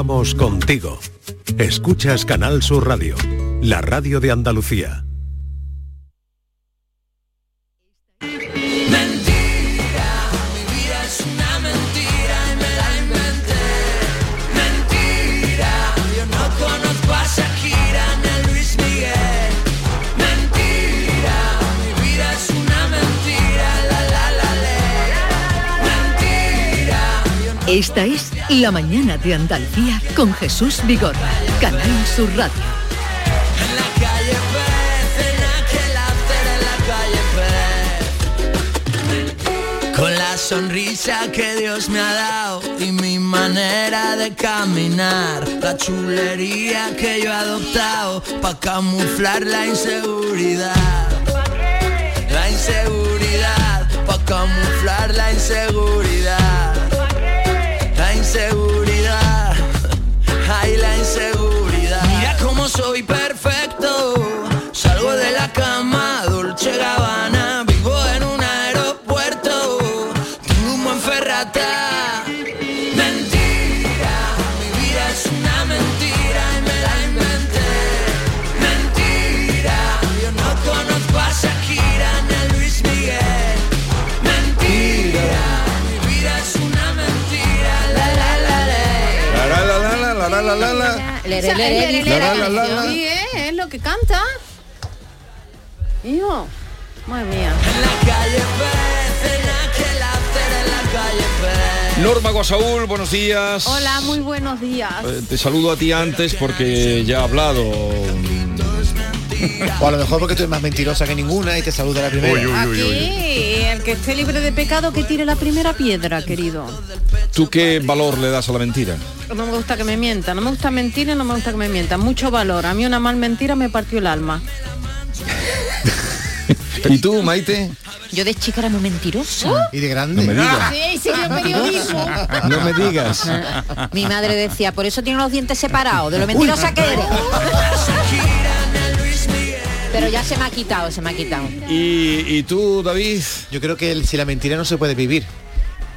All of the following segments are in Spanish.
Vamos contigo. Escuchas Canal Sur Radio, la radio de Andalucía. Esta es La Mañana de Andalucía con Jesús Vigorra, Canal Sur Radio. Con la sonrisa que Dios me ha dado y mi manera de caminar, la chulería que yo he adoptado para camuflar la inseguridad. La inseguridad, para camuflar la inseguridad. Inseguridad, ay la inseguridad. Mira cómo soy perfecto, Sí, es lo que canta. Hijo, madre mía. En la calle. Norma Guasaúl, buenos días. Hola, muy buenos días. Eh, Te saludo a ti antes porque ya he hablado. O a lo mejor porque tú eres más mentirosa que ninguna y te saluda la primera. Aquí, el que esté libre de pecado que tire la primera piedra, querido. ¿Tú qué valor le das a la mentira? No me gusta que me mientan, no me gusta mentir y no me gusta que me mientan. Mucho valor. A mí una mal mentira me partió el alma. ¿Y tú, Maite? Yo de chica era muy mentirosa. Y de grande. No me digas. Sí, sí, periodismo. No me digas. Mi madre decía, por eso tiene los dientes separados, de lo mentirosa que eres. Pero ya se me ha quitado, se me ha quitado. ¿Y, y tú, David? Yo creo que el- si la mentira no se puede vivir.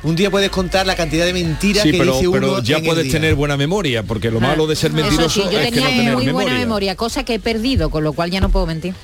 Un día puedes contar la cantidad de mentiras Sí, que pero, dice uno pero ya en el puedes día. tener buena memoria, porque lo malo de ser mentiroso sí, yo es que tenía no tener muy memoria. buena memoria, cosa que he perdido, con lo cual ya no puedo mentir.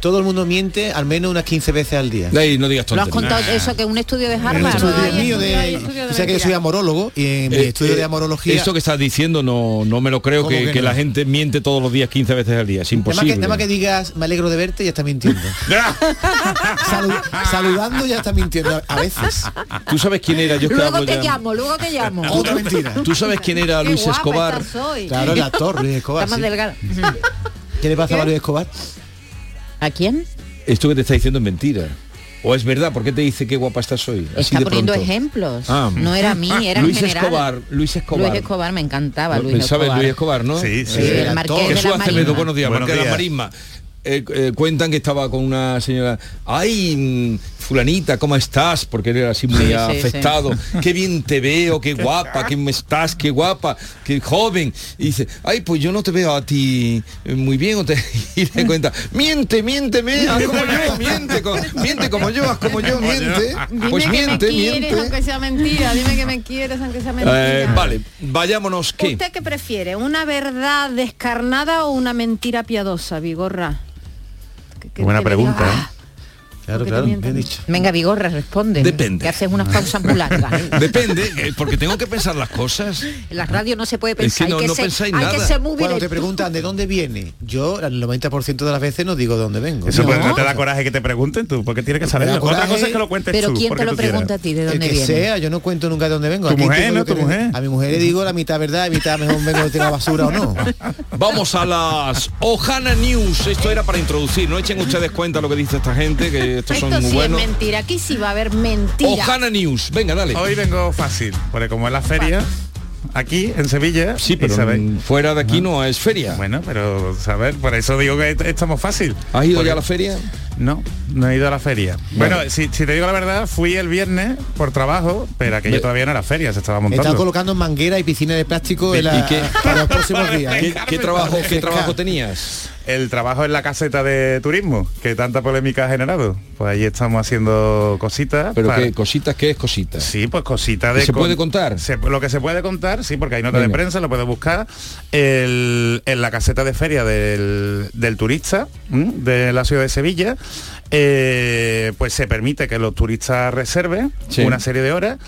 Todo el mundo miente al menos unas 15 veces al día. No digas Lo has tonterías. contado eso que un estudio de un Harvard. estudio hay mío estudio, hay de, estudio de o sea que yo soy amorólogo y en mi Eh, estudio eh, de amorología Esto que estás diciendo no, no me lo creo ¿Cómo que, no? la gente miente todos los días 15 veces al día. Es Nada más, imposible. que, nada más que digas me alegro de verte ya está mintiendo. Salu- saludando ya está mintiendo a veces. ¿Tú sabes quién era? Yo que Luego te ya- llamo, luego te llamo. Otra mentira. ¿Tú sabes quién era Luis Escobar? Claro, el actor Luis Escobar. Está más sí. delgada. ¿Qué le pasa a Luis Escobar? ¿A quién? Esto que te está diciendo es mentira. ¿O es verdad? ¿Por qué te dice qué guapa estás hoy? Así Está de poniendo pronto. ejemplos. Ah. No era a mí, era Luis en general. Escobar, Luis Escobar. Luis Escobar me encantaba, Luis ¿Sabes Escobar. Luis Escobar, no? Sí, sí. Sí, el marqués de la Marina. buenos días, Buenos Marqués de la días. Marisma. Eh, eh, cuentan que estaba con una señora, ay, fulanita, ¿cómo estás? Porque él era así muy Sí, sí, afectado. Qué bien te veo, qué guapa, qué me estás, qué guapa, qué joven. Y dice, ay, pues yo no te veo a ti eh, muy bien. o te- Y le cuenta, miente, miénteme, haz como yo, miente, co- miente como yo, haz como yo, miente. Dime Pues que miente, me quieres miente. aunque sea mentira. Dime que me quieres aunque sea mentira. Eh, vale, vayámonos, ¿qué? ¿Usted qué prefiere? ¿Una verdad descarnada o una mentira piadosa, Vigorra? Que- que- Buena que pregunta, diga, ¿eh? "Ah, Claro, claro, bien dicho. Venga, Vigorra, responde. Depende. Que haces unas pausas muy largas. Depende, eh, porque tengo que pensar las cosas. En la radio no se puede Es que pensar. no- hay que no ser, pensáis hay nada. que ser muy Cuando te preguntan de dónde viene, yo el 90% de las veces no digo de dónde vengo. Eso No. no te da coraje que te pregunten tú, porque tienes que saberlo. Otra coraje, cosa es que lo cuentes Pero tú. ¿quién te lo pregunta a ti de El dónde que viene? sea, yo no cuento nunca de dónde vengo. A mi mujer le digo la mitad verdad y mitad mejor vengo de tirar la basura o no. Vamos a las Ojana News. Esto era para introducir. No echen ustedes cuenta lo que dice esta gente, que estos Esto son muy sí buenos. es mentira. Aquí sí va a haber mentira. Ojana News. Venga, dale. Hoy vengo fácil, porque como es la feria, aquí en Sevilla, Sí, pero fuera de aquí no es feria. Bueno, pero saber, por eso digo que est- estamos fácil. ¿Has ido Porque- ya a la feria? No, no he ido a la feria. Bueno. Bueno, si, si te digo la verdad, fui el viernes por trabajo, pero aquello Ve- todavía no era feria, se estaba Me están montando. colocando manguera y piscina de plástico ¿Y en la- qué? para los próximos días. ¿Qué, qué trabajo, qué trabajo tenías? El trabajo en la caseta de turismo, que tanta polémica ha generado. Pues ahí estamos haciendo cositas. Pero para- qué cositas, ¿qué es cositas? Sí, pues cositas de... ¿Se con- puede contar? se- lo que se puede contar, sí, porque hay nota de prensa, lo puedes buscar. El- en la caseta de feria del, del turista ¿m? de la ciudad de Sevilla, eh, pues se permite que los turistas reserven Sí. una serie de horas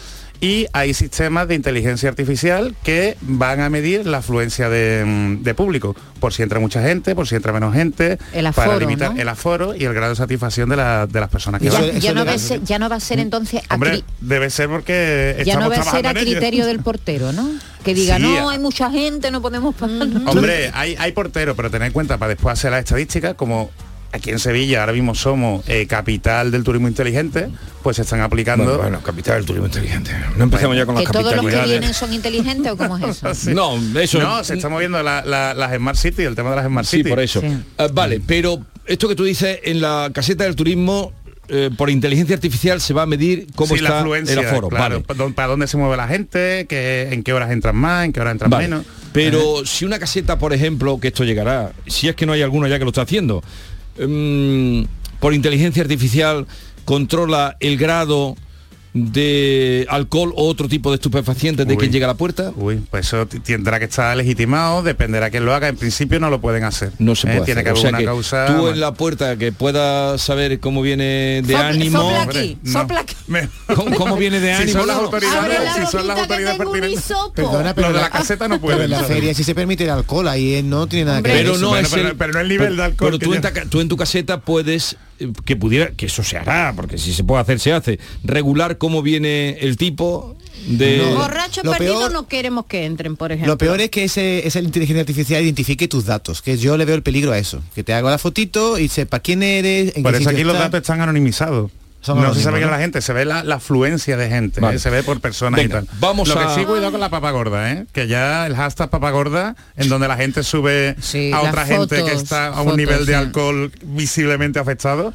y hay sistemas de inteligencia artificial que van a medir la afluencia de, mm, de público, por si entra mucha gente, por si entra menos gente, El para limitar ¿no? el aforo y el grado de satisfacción de, la- de las personas que Eso van. Ya, ya no va a ser, ya no va a ser entonces a, cri- debe ser porque ya no va a ser a criterio del portero, ¿no? Que diga, Sí, no, hay mucha gente, no podemos pagar. Hombre, hay, hay portero, pero tened en cuenta para después hacer las estadísticas, como aquí en Sevilla ahora mismo somos eh, capital del turismo inteligente, pues se están aplicando. Bueno, bueno, capital del turismo inteligente. No empecemos ya con Que las todos los que vienen son inteligentes o cómo es eso. Sí. No, eso No, se está moviendo la- la- las Smart City, el tema de las Smart Sí, City. por eso. Sí. Ah, vale, pero esto que tú dices en la caseta del turismo eh, por inteligencia artificial se va a medir cómo Sí, la está afluencia, el aforo. claro, vale. para dónde se mueve la gente, que, en qué horas entran más, en qué horas entran Vale. menos. Pero si una caseta, por ejemplo, que esto llegará, si es que no hay alguno ya que lo está haciendo, mm, por inteligencia artificial controla el grado de alcohol o otro tipo de estupefacientes de Uy. quien llega a la puerta, Uy, pues eso tendrá que estar legitimado, dependerá quién lo haga. En principio no lo pueden hacer. no se ¿eh? puede Tiene hacer. que O haber sea una que causa. tú en la puerta que puedas saber cómo viene de Sopla- ánimo, sopla aquí, no. sopla aquí. ¿Cómo, cómo viene de Si ánimo? son las autoridades, la si son las que autoridades pertinentes. Perdona, pero Lo de la- la caseta no Pero puede. en la feria sí se permite el alcohol, ahí eh, no tiene nada que Hombre. ver. pero no Bueno, es pero- el- pero no el nivel de alcohol pero que tú, en ta- tú en tu caseta puedes eh, que pudiera que eso se hará porque si se puede hacer se hace regular cómo viene el tipo de No. Borrachos Lo perdidos peor- no queremos que entren, por ejemplo. Lo peor es que ese, esa inteligencia artificial identifique tus datos, que yo le veo el peligro a eso. Que te haga la fotito y sepa quién eres, en Por qué eso sitio aquí los datos están anonimizados. No se sabe ¿no? la gente, se ve la, la afluencia de gente, Vale. ¿eh? se ve por personas Venga, y tal. vamos Lo a- que sí, cuidado con la papa gorda, ¿eh? que ya el hashtag papa gorda, en donde la gente sube Sí, a otra gente que está a un fotos, nivel de sí. alcohol visiblemente afectado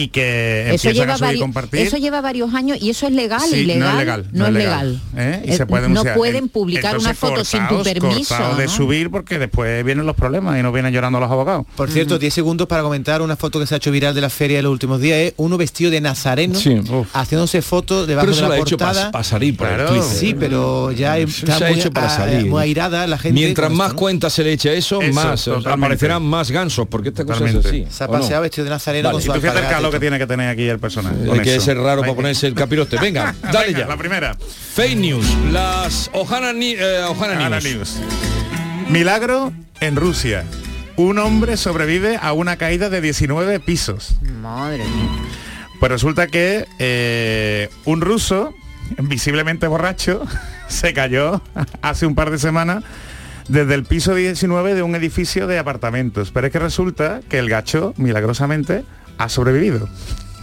y que Eso empiezan lleva, a subir y compartir. eso lleva varios años y eso es legal, Sí, ilegal. no es legal. No es legal. ¿eh? Y Eh, se pueden, no sea, pueden en- publicar una entonces foto sin tu cortaos, permiso. cortaos de ¿no? subir porque después vienen los problemas y no vienen llorando los abogados. Por cierto, 10 segundos para comentar una foto que se ha hecho viral de la feria en los últimos días. Es uno vestido de nazareno Sí. Haciéndose fotos debajo pero de eso la lo ha hecho portada. para salir por Claro. el. Sí, pero ya está se ha muy, hecho para a- salir. muy airada la gente. Mientras más ¿no? cuentas se le eche a eso, Eso, más eh, totalmente. aparecerán más gansos porque esta cosa es Totalmente. así Se ha ¿o no? paseado vestido de nazareno con su calor que tiene que tener aquí el personaje. Hay que eso. ser raro para ponerse el capirote. Venga, dale venga, ya. La primera. Fake news. Las Ohana, Ni- eh, Ohana Ahora News. news. Milagro en Rusia. Un hombre sobrevive a una caída de 19 pisos. Madre mía. Pues resulta que eh, un ruso, visiblemente borracho, se cayó hace un par de semanas desde el piso 19 de un edificio de apartamentos. Pero es que resulta que el gacho, milagrosamente, ha sobrevivido.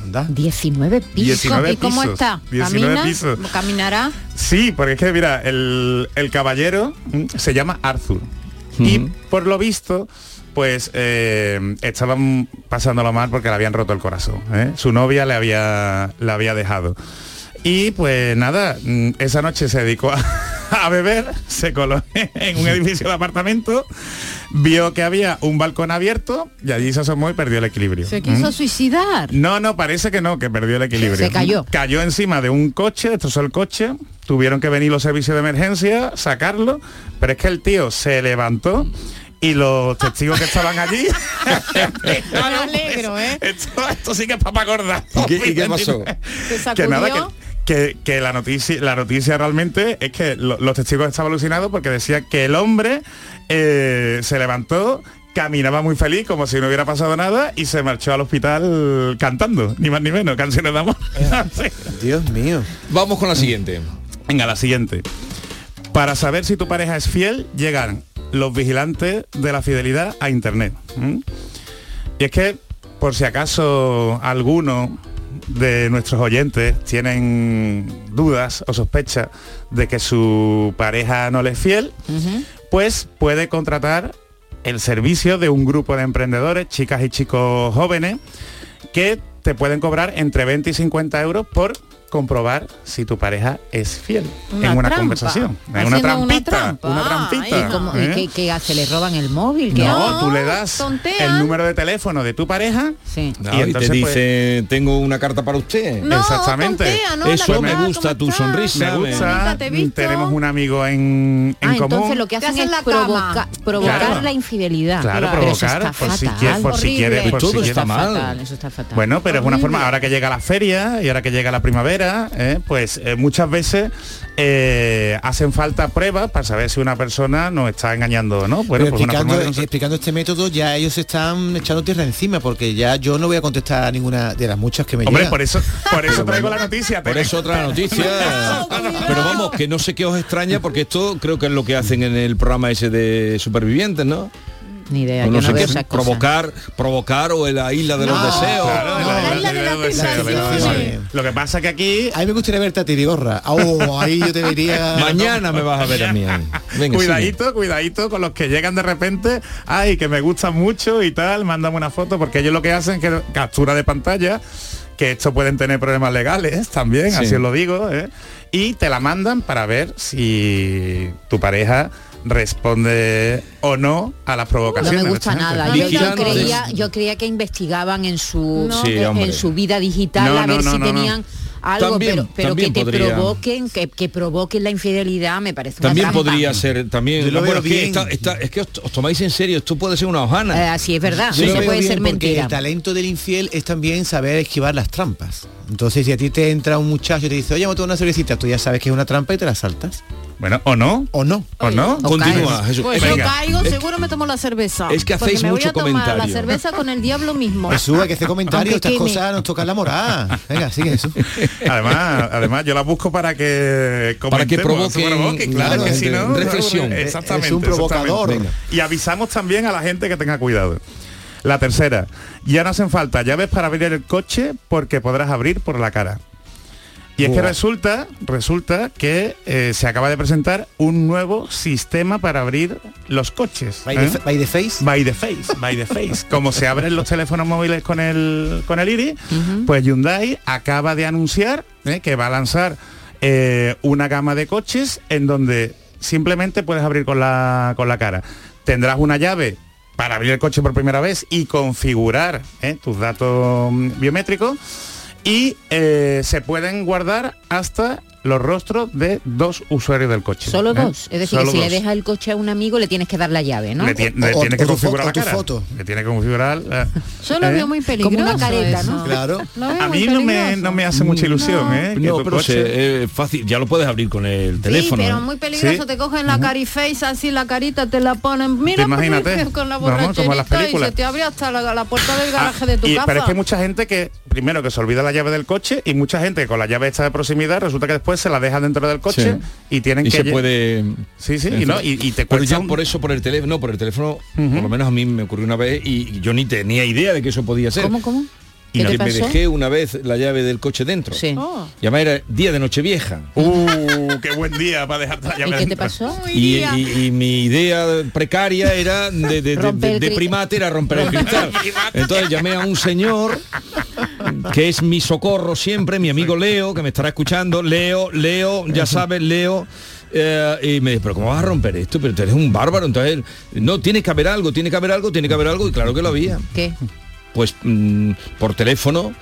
Anda. 19 pisos. 19 ¿Y cómo pisos, está? 19 ¿Camina? pisos. ¿Caminará? Sí, porque es que mira, el, el caballero mm, se llama Arthur. Y por lo visto, pues eh, estaban pasándolo mal porque le habían roto el corazón. ¿eh? Su novia le había, le había dejado. Y pues nada, mm, esa noche se dedicó a, a beber, se coló en un edificio de apartamento, vio que había un balcón abierto y allí se asomó y perdió el equilibrio. Se quiso ¿Mm? suicidar. No, no, parece que no, que perdió el equilibrio. Se cayó. Cayó encima de un coche, destrozó el coche, tuvieron que venir los servicios de emergencia, sacarlo, pero es que el tío se levantó y los testigos que estaban allí... Me alegro, ¿eh? Esto, esto sí que es papa gorda. ¿Y qué- y qué pasó? Se sacudió. Que nada, que, que- que la noticia la noticia realmente es que lo- los testigos estaban alucinados porque decían que el hombre eh, se levantó caminaba muy feliz como si no hubiera pasado nada y se marchó al hospital cantando ni más ni menos canciones de amor Sí. Dios mío. Vamos con la siguiente. venga la siguiente para saber si tu pareja es fiel llegan los vigilantes de la fidelidad a internet y es que por si acaso alguno de nuestros oyentes tienen dudas o sospechas de que su pareja no le es fiel, pues puede contratar el servicio de un grupo de emprendedores, chicas y chicos jóvenes, que te pueden cobrar entre 20 y 50 euros por comprobar si tu pareja es fiel Una en una trampa. conversación. En una trampita. Una Ah, trampita. ¿Y, cómo- y ¿eh? qué, qué hace? ¿Le roban el móvil? ¿Qué No, hace? tú le das tontean. el número de teléfono de tu pareja Sí. No, y y, entonces, te pues, dice, tengo una carta para usted. No, Exactamente. tontea, ¿no? Eso me gusta, ¿cómo tu sonrisa. me gusta, te tenemos un amigo en, en Ah, común. entonces lo que ¿Qué hacen hacen es la provoca- provocar Claro. la infidelidad. Claro, provocar, por si quieres, por si quieres, por si todo está mal. Fatal, eso está fatal. Bueno, pero es una forma, ahora que llega la feria y ahora que llega la primavera, eh, pues eh, muchas veces eh, hacen falta pruebas para saber si una persona nos está engañando o no. Bueno, pues una explicando, forma de explicando este método ya ellos están echando tierra encima porque ya yo no voy a contestar a ninguna de las muchas que me Hombre, llegan. por eso, por eso traigo la noticia. Por eso otra noticia. Pero vamos, que no sé qué os extraña porque esto creo que es lo que hacen en el programa ese de supervivientes, ¿no? Ni idea, O yo no no sé veo qué, esas cosas. provocar, provocar o en la isla de los No, deseos. Claro, No, la- isla de Lo que pasa que aquí A mí me gustaría verte a ti, Vigorra. Oh, ahí yo te vería... Mañana me vas a ver a mí. Venga, cuidadito, cuidadito con los que llegan de repente, ay, que me gustan mucho y tal, mándame una foto, porque ellos lo que hacen es que captura de pantalla, que esto pueden tener problemas legales también, Sí. así os lo digo, ¿eh? y te la mandan para ver si tu pareja responde o no a las No provocaciones. me gusta nada. Yo, yo creía, yo creía que investigaban en su No. Sí, en- su vida digital No, a ver no, no, si no, no. tenían algo, También- pero, pero que también te podría. provoquen, que, que provoquen la infidelidad me parece una También trampa. podría ser, también. Lo veo que, bien. está- está- es que os, os tomáis en serio, esto puede ser una hojana. Eh, así es verdad, eso veo puede ser porque mentira. El talento del infiel es también saber esquivar las trampas. Entonces, si a ti te entra un muchacho y te dice, oye, a tomar una cervecita, tú ya sabes que es una trampa y te la saltas. Bueno, ¿o no? ¿O no? ¿O no? O Continúa, caes. Jesús. Pues Venga. yo caigo, que- seguro me tomo la cerveza. es que hacéis me voy mucho a tomar la comentario. cerveza con el diablo mismo. Jesús, hay que hacer comentarios, Aunque estas queme. cosas nos tocan la moral. Venga, sigue Jesús. Además, además yo la busco para que Para que provoquen, claro que si no reflexión. exactamente Es un provocador. exactamente. y avisamos también a la gente que tenga cuidado la tercera ya no hacen falta llaves para abrir el coche porque podrás abrir por la cara y es que resulta resulta que eh, se acaba de presentar un nuevo sistema para abrir los coches By ¿eh? the, by the face. By the face, by the face. Como se abren los teléfonos móviles con el con el iris, pues Hyundai acaba de anunciar eh, que va a lanzar eh, una gama de coches en donde simplemente puedes abrir con la con la cara. Tendrás una llave para abrir el coche por primera vez y configurar eh, tus datos mm, biométricos y eh, se pueden guardar hasta los rostros de dos usuarios del coche. Solo ¿eh? dos. Es decir, Solo que si dos. le dejas el coche a un amigo le tienes que dar la llave, ¿no? Le, ti- le O- tiene o que configurar la cara. foto. Le tiene que configurar. la- Yo lo ¿eh? veo muy peligroso. Como una careta, eso. ¿no? Claro. A mí no me, no me hace mucha ilusión, ¿eh? Que No, tu pero coche- se- es fácil, ya lo puedes abrir con el Sí, teléfono. pero ¿eh? muy peligroso, Sí. te cogen la cariface así, la carita te la ponen, mira imagínate. con la Vamos, como en las borracherita y se te abre hasta la, la puerta del Ah, garaje de tu y- casa. pero es que hay mucha gente que, primero, que se olvida la llave del coche y mucha gente que con la llave esta de proximidad resulta que después se la deja dentro del coche Sí. y tienen y que... se puede Sí, sí, y, no, y, y te pero cuesta ya un- por eso por el teléfono no por el teléfono por lo menos a mí me ocurrió una vez y yo ni tenía idea de que eso podía ser ¿Cómo, cómo? Y ¿Qué te que me pasó? dejé una vez la llave del coche dentro Sí. Oh. y además era día de nochevieja ¡Uh, qué buen día para dejarte la ¿Y llave qué te pasó? y, y- y mi idea precaria era de, de- primate era romper el cristal entonces llamé a un señor que es mi socorro siempre mi amigo Leo que me estará escuchando Leo Leo ya sabes Leo eh, y me dice, pero ¿cómo vas a romper esto? Pero tú eres un bárbaro, entonces, no, tiene que haber algo, tiene que haber algo, tiene que haber algo, y claro que lo había. ¿Qué? Pues mm, por teléfono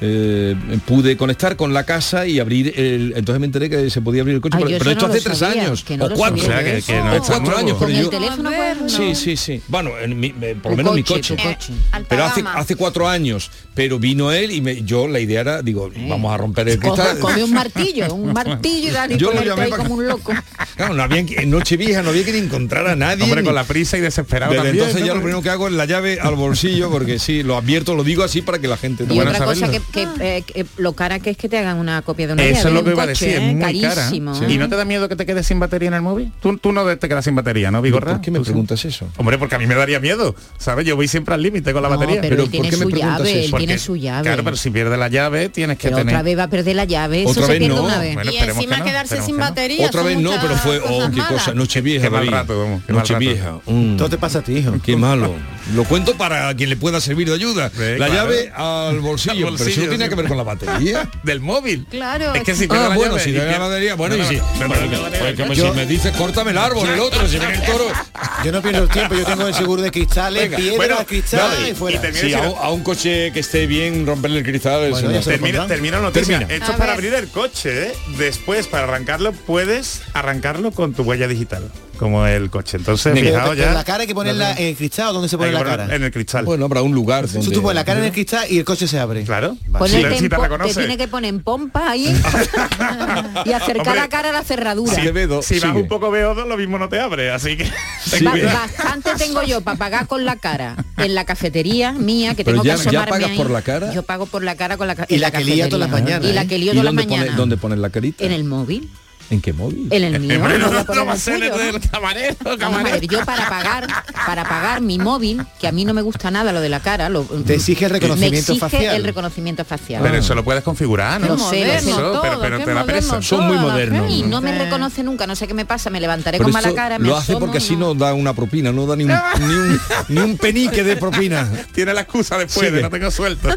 eh, pude conectar con la casa y abrir el... Entonces me enteré que se podía abrir el coche, Ay, pero, esto no hace tres sabía, años, que no o cuatro, O sea, que- que no o cuatro años, pero el yo... teléfono Sí, sí, sí. Bueno, en mi- eh, por lo menos mi coche, coche. Pero hace, cuatro años, pero vino él y me, yo la idea era, digo, vamos a romper el cristal. Coge, un martillo, un martillo y dale Yo lo llamé como un loco. Claro, no había, en Nochevieja no había que encontrar a nadie. Hombre, ni- con la prisa y desesperado Desde también, entonces ¿no? ya lo primero que hago es la llave al bolsillo, porque sí, lo advierto, lo digo así para que la gente... Y otra cosa que. Que, eh, que lo cara que es que te hagan una copia de una Eso es lo que un iba a decir, es ¿eh? muy cara. carísimo. ¿Y no te da miedo que te quedes sin batería en el móvil? Tú, tú no te quedas sin batería, ¿no, Vigorra? ¿Por qué me Tú sí. preguntas eso? Hombre, porque a mí me daría miedo, ¿sabes? Yo voy siempre al límite con la No, batería. pero, Pero él ¿por tiene qué me su preguntas llave, él eso? Porque- tiene su llave. Claro, pero si pierdes la llave tienes que Pero tener... otra vez va a perder la llave, eso Otra se vez pierde no. una vez. Bueno, y encima que no, quedarse sin batería. Otra vez no, pero fue, oh, qué cosa. Qué mal rato, vamos, qué mal Nochevieja. mm. Todo te pasa a ti, hijo. Qué malo. Lo cuento para quien le pueda servir de ayuda. Sí, la claro. llave al bolsillo. Al Pero eso no tiene que ver con la batería. Del móvil. Claro. Es que si Ah, bueno, llave si la batería, bueno, No, y si, no, no, como me dice, córtame el árbol, el otro, si viene el toro. Yo no pierdo el tiempo, yo tengo el seguro de cristales, Venga, piedra, bueno, cristal y- fuera. y Sí, a, un- a un coche que esté bien, romperle el cristal. Bueno, Termina, termina la noticia. Termina. Esto es para ver. abrir el coche. ¿eh? Después, para arrancarlo, puedes arrancarlo con tu huella digital, como el coche. Entonces, fijaos ya. la cara hay que ponerla en el cristal o dónde se pone la cara. En el cristal. Bueno, habrá un lugar donde... Tú, tú pones la cara en el cristal y el coche se abre. Claro. Si en te tiene que poner en pompa ahí y acercar Hombre, la cara a la cerradura. Si vas un poco beodo, lo mismo no te abre. Así que. Sí, Ba- que- bastante tengo yo para pagar con la cara en la cafetería mía que Pero tengo ya- que ya asomarme pagas ahí. por la cara. Yo pago por la cara con la Y en la que lía todas las mañanas, Y la ¿eh? que lío ¿Y todas las mañanas. dónde pones la carita? En el móvil. ¿En qué móvil? En el mío. Hombre, no no, va a ser el tuyo. del camarero, a camarero. ver, yo para pagar, para pagar mi móvil, que a mí no me gusta nada lo de la cara, lo, Te exige el reconocimiento me exige facial. el reconocimiento facial. Pero eso lo puedes configurar, ¿no? Lo sé, lo sé. Eso, pero, pero te moderno presa. Son muy la modernos. y no me reconoce nunca, no sé qué me pasa, me levantaré Pero con mala cara, me lo hace porque así no da una propina, no da ni un, ni un, ni un penique de propina. Tiene la excusa después Sigue. de no tengo suelto.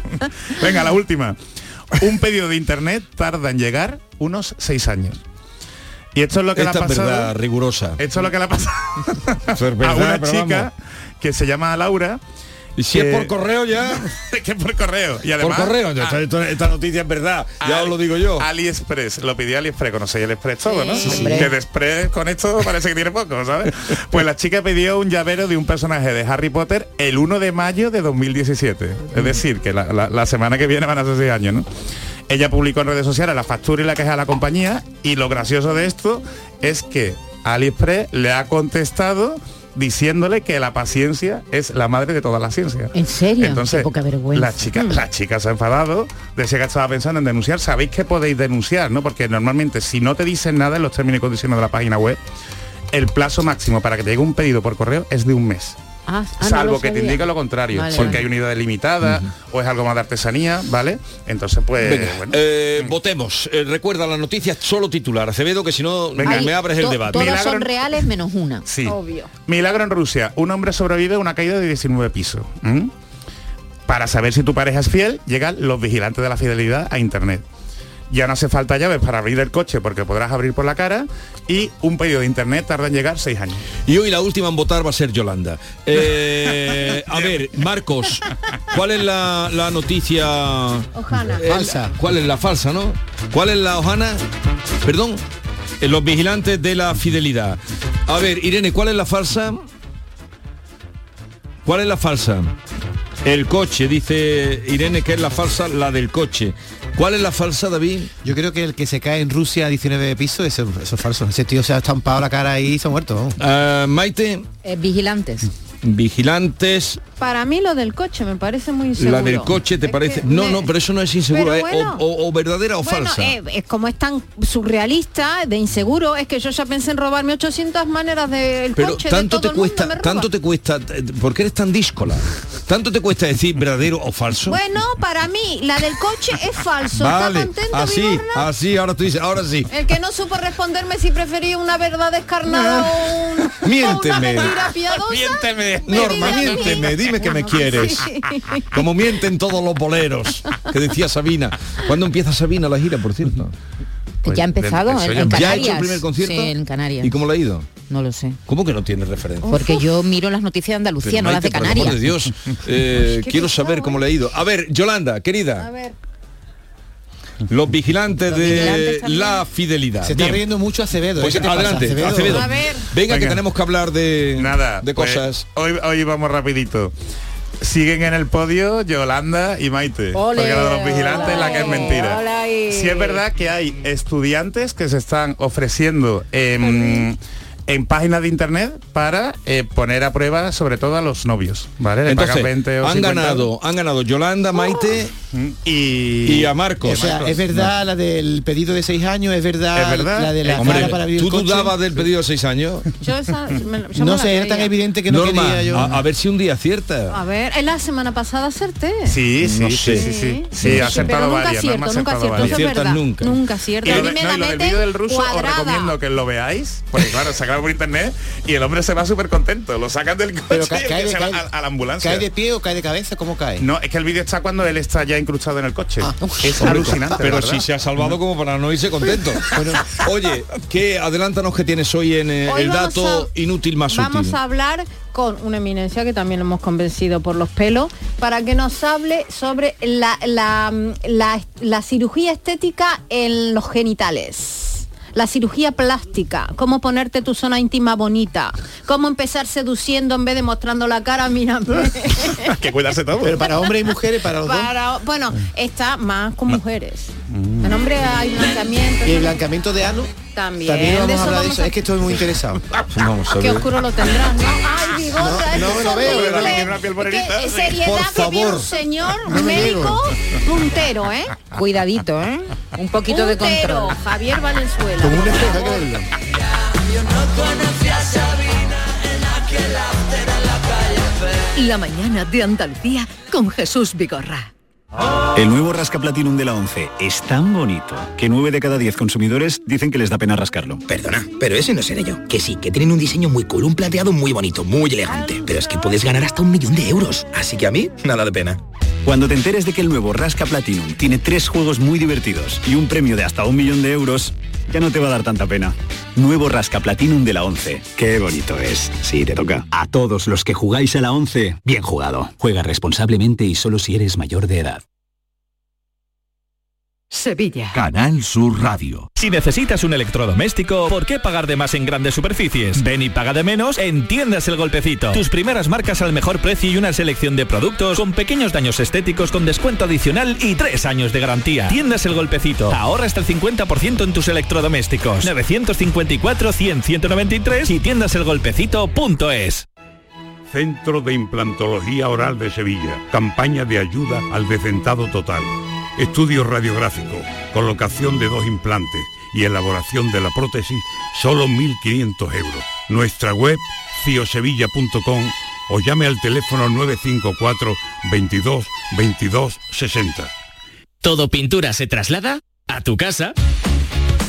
Venga, la última. Un pedido de internet tarda en llegar unos seis años. Y esto es lo que le Esta ha es pasado. verdad, rigurosa. Esto es lo que le ha pasado es a una chica vamos. que se llama Laura. Y si es por correo ya, que por correo. Y por además, correo. a- Esta, esta- esta noticia es verdad, ya os lo digo yo. AliExpress, lo pidió AliExpress, conocéis AliExpress todo, ¿no? Sí, Sí, hombre. Que de Express con esto parece que tiene poco, ¿sabes? Pues la chica pidió un llavero de un personaje de Harry Potter el 1 de mayo de 2017. Es decir, que la, la- la semana que viene van a ser seis años, ¿no? Ella publicó en redes sociales la factura y la queja a la compañía y lo gracioso de esto es que AliExpress le ha contestado diciéndole que la paciencia es la madre de toda la ciencia. ¿En serio? Entonces, Qué poca vergüenza. la chica, Mm. la chica se ha enfadado, decía que estaba pensando en denunciar. Sabéis que podéis denunciar, ¿no? Porque normalmente si no te dicen nada en los términos y condiciones de la página web, el plazo máximo para que te llegue un pedido por correo es de un mes. Ah, ah, no salvo que te indique lo contrario, Vale, porque vale. hay unidades limitadas o es algo más de artesanía, ¿vale? Entonces, pues, Venga, bueno. eh, votemos. Eh, recuerda la noticia solo titular. Acevedo, que si no Venga. Me abres el debate. Todas Milagro- son reales menos una. Sí. Obvio. Milagro en Rusia. Un hombre sobrevive a una caída de 19 pisos. Para saber si tu pareja es fiel, llegan los vigilantes de la fidelidad a internet. Ya no hace falta llaves para abrir el coche porque podrás abrir por la cara y un pedido de internet tarda en llegar seis años. Y hoy la última en votar va a ser Yolanda. Eh, a ver, Marcos, ¿cuál es la, la noticia? Ojana. Falsa. ¿Cuál es la falsa, no? ¿Cuál es la hojana? Perdón. Eh, Los vigilantes de la fidelidad. A ver, Irene, ¿cuál es la falsa? ¿Cuál es la falsa? El coche, dice Irene que es la falsa, la del coche. ¿Cuál es la falsa, David? Yo creo que el que se cae en Rusia a 19 pisos, eso, eso es falso. Ese tío se ha estampado la cara ahí y se ha muerto. Ah, Maite, Eh, vigilantes. vigilantes, Para mí lo del coche me parece muy inseguro. la del coche, ¿te Es parece? que No, me- no, pero eso no es inseguro, Pero ¿eh? bueno. o, o- o verdadera o Bueno, falsa. eh, es como es tan surrealista, de inseguro, es que yo ya pensé en robarme 800 maneras del Pero coche tanto de todo te cuesta, tanto te cuesta, ¿por qué eres tan díscola? ¿Tanto te cuesta decir verdadero o falso? Bueno, para mí, la del coche es falso. ¿Está vale, contento, así, Vigorra? así, ahora tú dices, ahora sí. El que no supo responderme si prefería una verdad descarnada o, un, o una Miénteme. Mentira piadosa. Miénteme. me Norma, miénteme, dime que me quieres. Sí. Como mienten todos los boleros, que decía Sabina. ¿Cuándo empieza Sabina la gira, por cierto? Pues, ya ha empezado eso en, empezó. ¿Ya ha Canarias. hecho el primer concierto? Sí, en Canarias. ¿Y cómo le ha ido? No lo sé. ¿Cómo que no tiene referencia? Porque yo miro las noticias de Andalucía, Pero, no las de Maite, por el amor Canarias. de Dios, eh, quiero pesado, saber cómo le ha ido. A ver, Yolanda, A querida, ver, los vigilantes Los de también. la fidelidad. Se está Bien. riendo mucho Acevedo. ¿eh? Pues ¿Qué te pasa, adelante, Acevedo? Acevedo. A ver. Venga, que Venga. tenemos que hablar de, Nada, de pues, cosas. hoy, hoy vamos rapidito. Siguen en el podio Yolanda y Maite. Ole, porque lo de los vigilantes es la que es mentira. Sí es verdad que hay estudiantes que se están ofreciendo en, en páginas de internet para eh, poner a prueba sobre todo a los novios. ¿Vale? Le Entonces, 20 o han 50 ganado, han ganado Yolanda, Maite y, y a Marcos. O sea, es verdad la del pedido de seis años, es verdad, Es verdad. la de la Hombre, cara para abrir ¿tú dudabas del pedido de seis años? yo esa, me- yo No sé, era tan evidente que no Norma, quería yo. a, a ver si un día acierta. A ver, en la semana pasada acerté. Sí, sí, No sí, sé. sí, sí. Sí, Sí, ha acertado nunca varias, acierto, nunca acertado acierto, varias. eso es verdad. nunca. Nunca acierto. Y A lo, mí me no, la del meten vídeo del ruso os recomiendo que lo veáis, porque claro, por internet y el hombre se va súper contento, lo sacan del coche Pero y cae, que de, se va cae- a, a la ambulancia. ¿Cae de pie o cae de cabeza? ¿Cómo cae? No, es que el vídeo está cuando él está ya incrustado en el coche. es Hombre, alucinante. Pero si se ha salvado como para no irse contento. Oye, ¿qué adelántanos que tienes hoy en eh, Hoy el vamos dato inútil más Vamos útil? a hablar con una eminencia que también lo hemos convencido por los pelos para que nos hable sobre la, la, la- la cirugía estética en los genitales. La cirugía plástica, cómo ponerte tu zona íntima bonita, cómo empezar seduciendo en vez de mostrando la cara, mírame. Hay que cuidarse todo. Pero para hombres y mujeres, para los dos. Para- bueno, está más con mujeres. En hombre hay blanqueamiento. Y el blancamiento de ano. También. También vamos de a eso hablar de vamos eso. a- Es que estoy muy interesado. Vamos a Qué oscuro lo tendrás, ¿no? Ay, bigorra, No, no es me lo veo, seriedad Por que viene favor. un señor No médico puntero, ¿eh? Cuidadito, ¿eh? Un poquito de Puntero, control. Javier Valenzuela. Con un espejo, hay que verlo. La mañana de Andalucía con Jesús Vigorra. El nuevo Rasca Platinum de la 11 es tan bonito que 9 de cada 10 consumidores dicen que les da pena rascarlo. Perdona, pero ese no seré yo. Que sí, que tienen un diseño muy cool, un plateado muy bonito, muy elegante. Pero es que puedes ganar hasta un millón de euros. Así que a mí, nada de pena. Cuando te enteres de que el nuevo Rasca Platinum tiene tres juegos muy divertidos y un premio de hasta un millón de euros, ya no te va a dar tanta pena. Nuevo Rasca Platinum de la 11. Qué bonito es. Sí, te toca. A todos los que jugáis a la 11, bien jugado. Juega responsablemente y solo si eres mayor de edad. Sevilla. Canal Sur Radio. Si necesitas un electrodoméstico, ¿por qué pagar de más en grandes superficies? Ven y paga de menos en Tiendas El Golpecito. Tus primeras marcas al mejor precio y una selección de productos con pequeños daños estéticos con descuento adicional y tres años de garantía. Tiendas El Golpecito. Ahorra hasta el 50% en tus electrodomésticos. 954-100-193 y tiendaselgolpecito.es. Centro de Implantología Oral de Sevilla. Campaña de ayuda al decentado total. Estudio radiográfico, colocación de dos implantes y elaboración de la prótesis, solo 1.500 euros. Nuestra web, ciosevilla.com o llame al teléfono 954 22 22 60. Todo pintura se traslada a tu casa.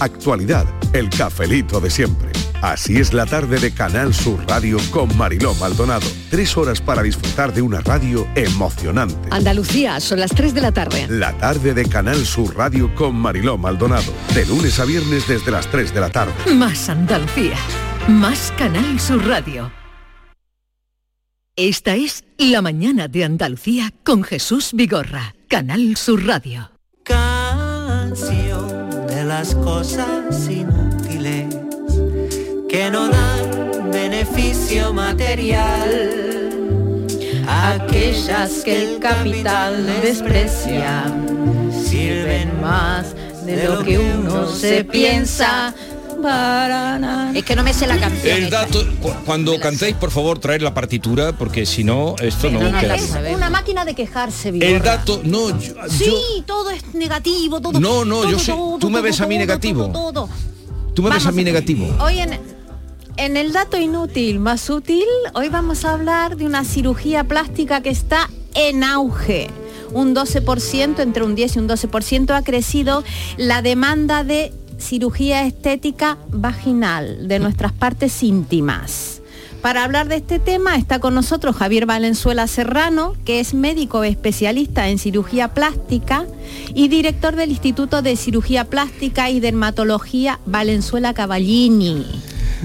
Actualidad. El cafelito de siempre. Así es la tarde de Canal Sur Radio con Mariló Maldonado. Tres horas para disfrutar de una radio emocionante. Andalucía, son las 3 de la tarde. La tarde de Canal Sur Radio con Mariló Maldonado. De lunes a viernes desde las 3 de la tarde. Más Andalucía. Más Canal Sur Radio. Esta es La mañana de Andalucía con Jesús Vigorra. Canal Sur Radio. Canción las cosas inútiles que no dan beneficio material. Aquellas que el capital desprecia sirven más de lo que uno se piensa. Es que no me sé la canción. El dato, cu- cuando cantéis, por favor, traer la partitura, porque si no, esto no, queda. es una máquina de quejarse, Vigorra. El dato, no, yo, Sí, yo- todo es negativo, todo. No, no, yo sé- todo, tú me todo, ves a mí negativo. todo, todo. tú me ves a mí a- negativo. Hoy en, en el dato inútil más útil, hoy vamos a hablar de una cirugía plástica que está en auge. Un 12%, entre un 10 y un 12% ha crecido la demanda de cirugía estética vaginal de nuestras partes íntimas. Para hablar de este tema está con nosotros Javier Valenzuela Serrano, que es médico especialista en cirugía plástica y director del Instituto de Cirugía Plástica y Dermatología Valenzuela Cavallini.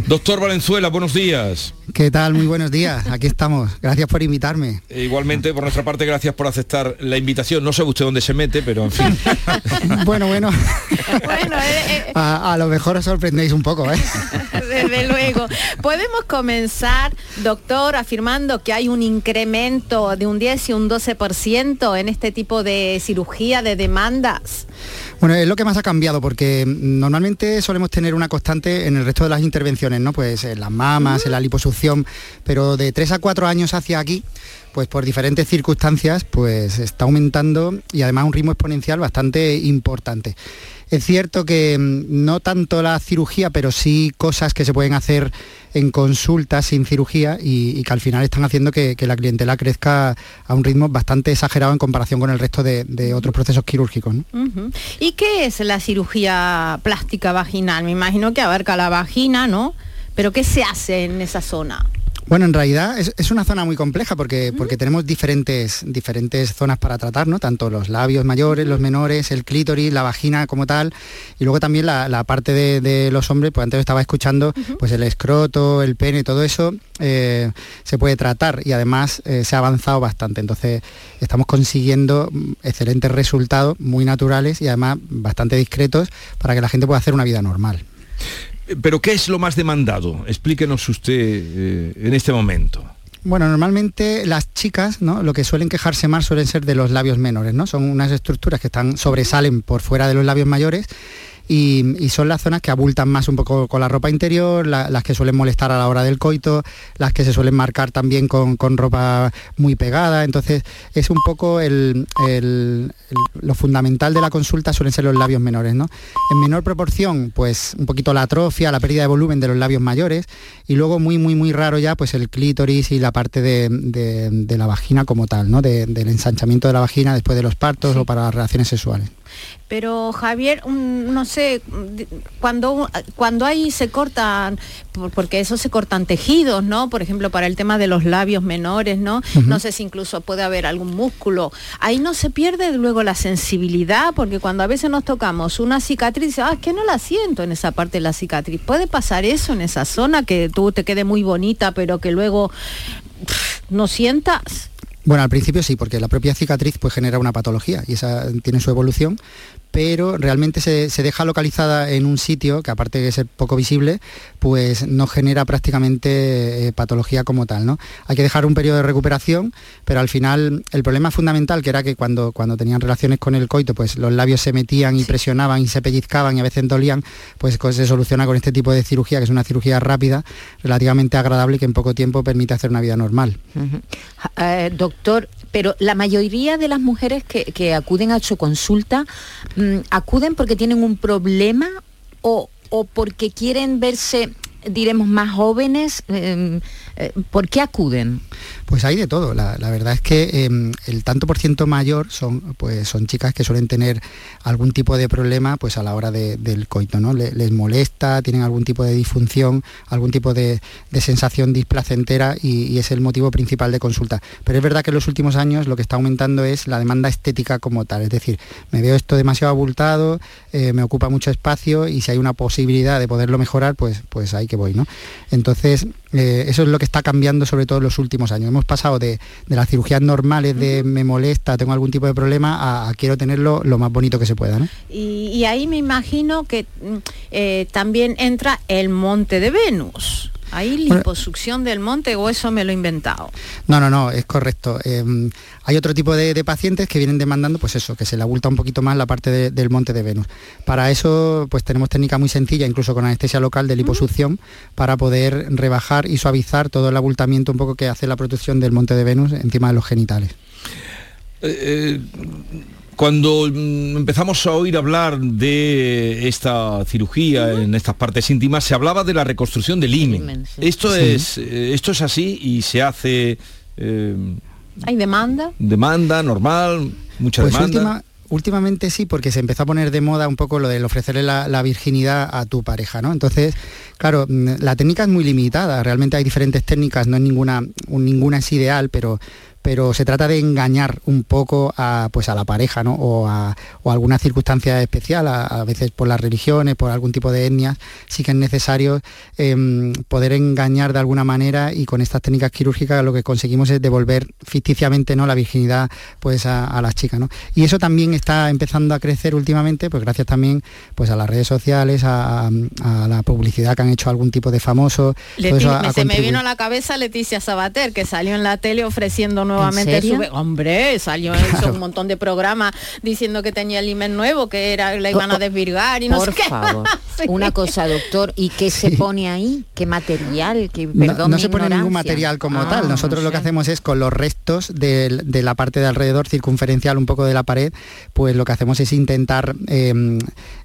Doctor Valenzuela, buenos días. ¿Qué tal? Muy buenos días. Aquí estamos. Gracias por invitarme. E igualmente, por nuestra parte, gracias por aceptar la invitación. No sé usted dónde se mete, pero en fin. bueno, bueno. a, a, lo mejor os sorprendéis un poco, ¿eh? Desde luego. Podemos comenzar, doctor, afirmando que hay un incremento de un 10 y un 12% en este tipo de cirugía, de demandas. Bueno, es lo que más ha cambiado porque normalmente solemos tener una constante en el resto de las intervenciones, ¿no? Pues en las mamas, en la liposucción, pero de 3 a 4 años hacia aquí, pues por diferentes circunstancias, pues está aumentando y además un ritmo exponencial bastante importante. Es cierto que mm, no tanto la cirugía, pero sí cosas que se pueden hacer en consulta sin cirugía y, que al final están haciendo que, la clientela crezca a un ritmo bastante exagerado en comparación con el resto de, otros procesos quirúrgicos. ¿Y qué es la cirugía plástica vaginal? Me imagino que abarca la vagina, ¿no? Pero ¿qué se hace en esa zona? Bueno, en realidad es, una zona muy compleja porque, porque tenemos diferentes, diferentes zonas para tratar, ¿no? Tanto los labios mayores, los menores, el clítoris, la vagina como tal, y luego también la, parte de, los hombres, pues antes estaba escuchando, pues el escroto, el pene, todo eso eh, se puede tratar y además eh, se ha avanzado bastante. Entonces estamos consiguiendo mm, excelentes resultados, muy naturales y además bastante discretos para que la gente pueda hacer una vida normal. Pero ¿qué es lo más demandado? Explíquenos usted eh, en este momento. Bueno, normalmente las chicas, ¿no? Lo que suelen quejarse más suelen ser de los labios menores, ¿no? Son unas estructuras que están sobresalen por fuera de los labios mayores y, son las zonas que abultan más un poco con la ropa interior, las que suelen molestar a la hora del coito, las que se suelen marcar también con, ropa muy pegada. Entonces es un poco lo fundamental de la consulta suelen ser los labios menores. ¿no? En menor proporción, pues un poquito la atrofia, la pérdida de volumen de los labios mayores y luego muy, muy, muy raro ya pues el clítoris y la parte de, la vagina como tal, ¿no? del ensanchamiento de la vagina después de los partos o para las relaciones sexuales. Pero Javier, no sé, cuando, cuando ahí se cortan, porque eso se cortan tejidos, ¿no? Por ejemplo, para el tema de los labios menores, ¿no? No sé si incluso puede haber algún músculo. Ahí no se pierde luego la sensibilidad, porque cuando a veces nos tocamos una cicatriz, ah, es que no la siento en esa parte de la cicatriz. ¿Puede pasar eso en esa zona, que tú te quede muy bonita, pero que luego no sientas? Bueno, al principio sí, porque la propia cicatriz pues, genera una patología y esa tiene su evolución, pero realmente se, deja localizada en un sitio que aparte de ser poco visible, pues no genera prácticamente eh, patología como tal. ¿no? Hay que dejar un periodo de recuperación, pero al final el problema fundamental que era que cuando, cuando tenían relaciones con el coito, pues los labios se metían y presionaban y se pellizcaban y a veces dolían, pues se soluciona con este tipo de cirugía, que es una cirugía rápida, relativamente agradable y que en poco tiempo permite hacer una vida normal. Eh, doctor, pero la mayoría de las mujeres que, acuden a su consulta, ¿acuden porque tienen un problema o, o porque quieren verse diremos, más jóvenes? Em, eh, ¿Por qué acuden? Pues hay de todo. La, verdad es que em, el tanto por ciento mayor son, pues, son chicas que suelen tener algún tipo de problema pues, a la hora del coito. ¿no? les molesta, tienen algún tipo de disfunción, algún tipo de, sensación displacentera y, es el motivo principal de consulta. Pero es verdad que en los últimos años lo que está aumentando es la demanda estética como tal. Es decir, me veo esto demasiado abultado, eh, me ocupa mucho espacio y si hay una posibilidad de poderlo mejorar, pues, pues hay que voy. ¿no? Entonces, eh, eso es lo que está cambiando sobre todo en los últimos años. Pasado de, las cirugías normales de me molesta, tengo algún tipo de problema, a, quiero tenerlo lo más bonito que se pueda. Y, ahí me imagino que mm, eh, también entra el monte de Venus. ¿Hay liposucción del monte o eso me lo he inventado? No, no, no, es correcto. Em, hay otro tipo de, pacientes que vienen demandando, pues eso, que se le abulta un poquito más la parte del monte de Venus. Para eso, pues tenemos técnica muy sencilla, incluso con anestesia local de liposucción, para poder rebajar y suavizar todo el abultamiento un poco que hace la protección del monte de Venus encima de los genitales. Eh, eh, cuando mm, empezamos a oír hablar de esta cirugía en estas partes íntimas, se hablaba de la reconstrucción del himen. Esto, es, eh, esto es así y se hace... Eh, ¿Hay demanda? Demanda, normal, mucha pues demanda. últimamente sí, porque se empezó a poner de moda un poco lo del ofrecerle la, virginidad a tu pareja, ¿no? Entonces, claro, mm, la técnica es muy limitada, realmente hay diferentes técnicas, no es ninguna, ninguna es ideal, pero pero se trata de engañar un poco a, pues a la pareja, ¿no? O a, o a alguna circunstancia especial, a, a veces por las religiones, por algún tipo de etnias, sí que es necesario em, poder engañar de alguna manera y con estas técnicas quirúrgicas lo que conseguimos es devolver ficticiamente ¿no? la virginidad pues a, a las chicas. ¿no? Y eso también está empezando a crecer últimamente, pues gracias también pues a las redes sociales, a, la publicidad que han hecho algún tipo de todo eso ha se me vino a la cabeza Leticia Sabater, que salió en la tele ofreciendo nuevamente serio? su... Hombre, salió hizo un montón de programas diciendo que tenía el imen nuevo, que era le iban a desvirgar y no Por sé qué. favor. Sí. Una cosa, doctor, ¿y qué se pone ahí? ¿Qué material? ¿Qué, No- perdón no, mi se pone ningún material como Ah, tal. Nosotros no lo que hacemos es con los restos de, la parte de alrededor circunferencial un poco de la pared, pues lo que hacemos es intentar eh,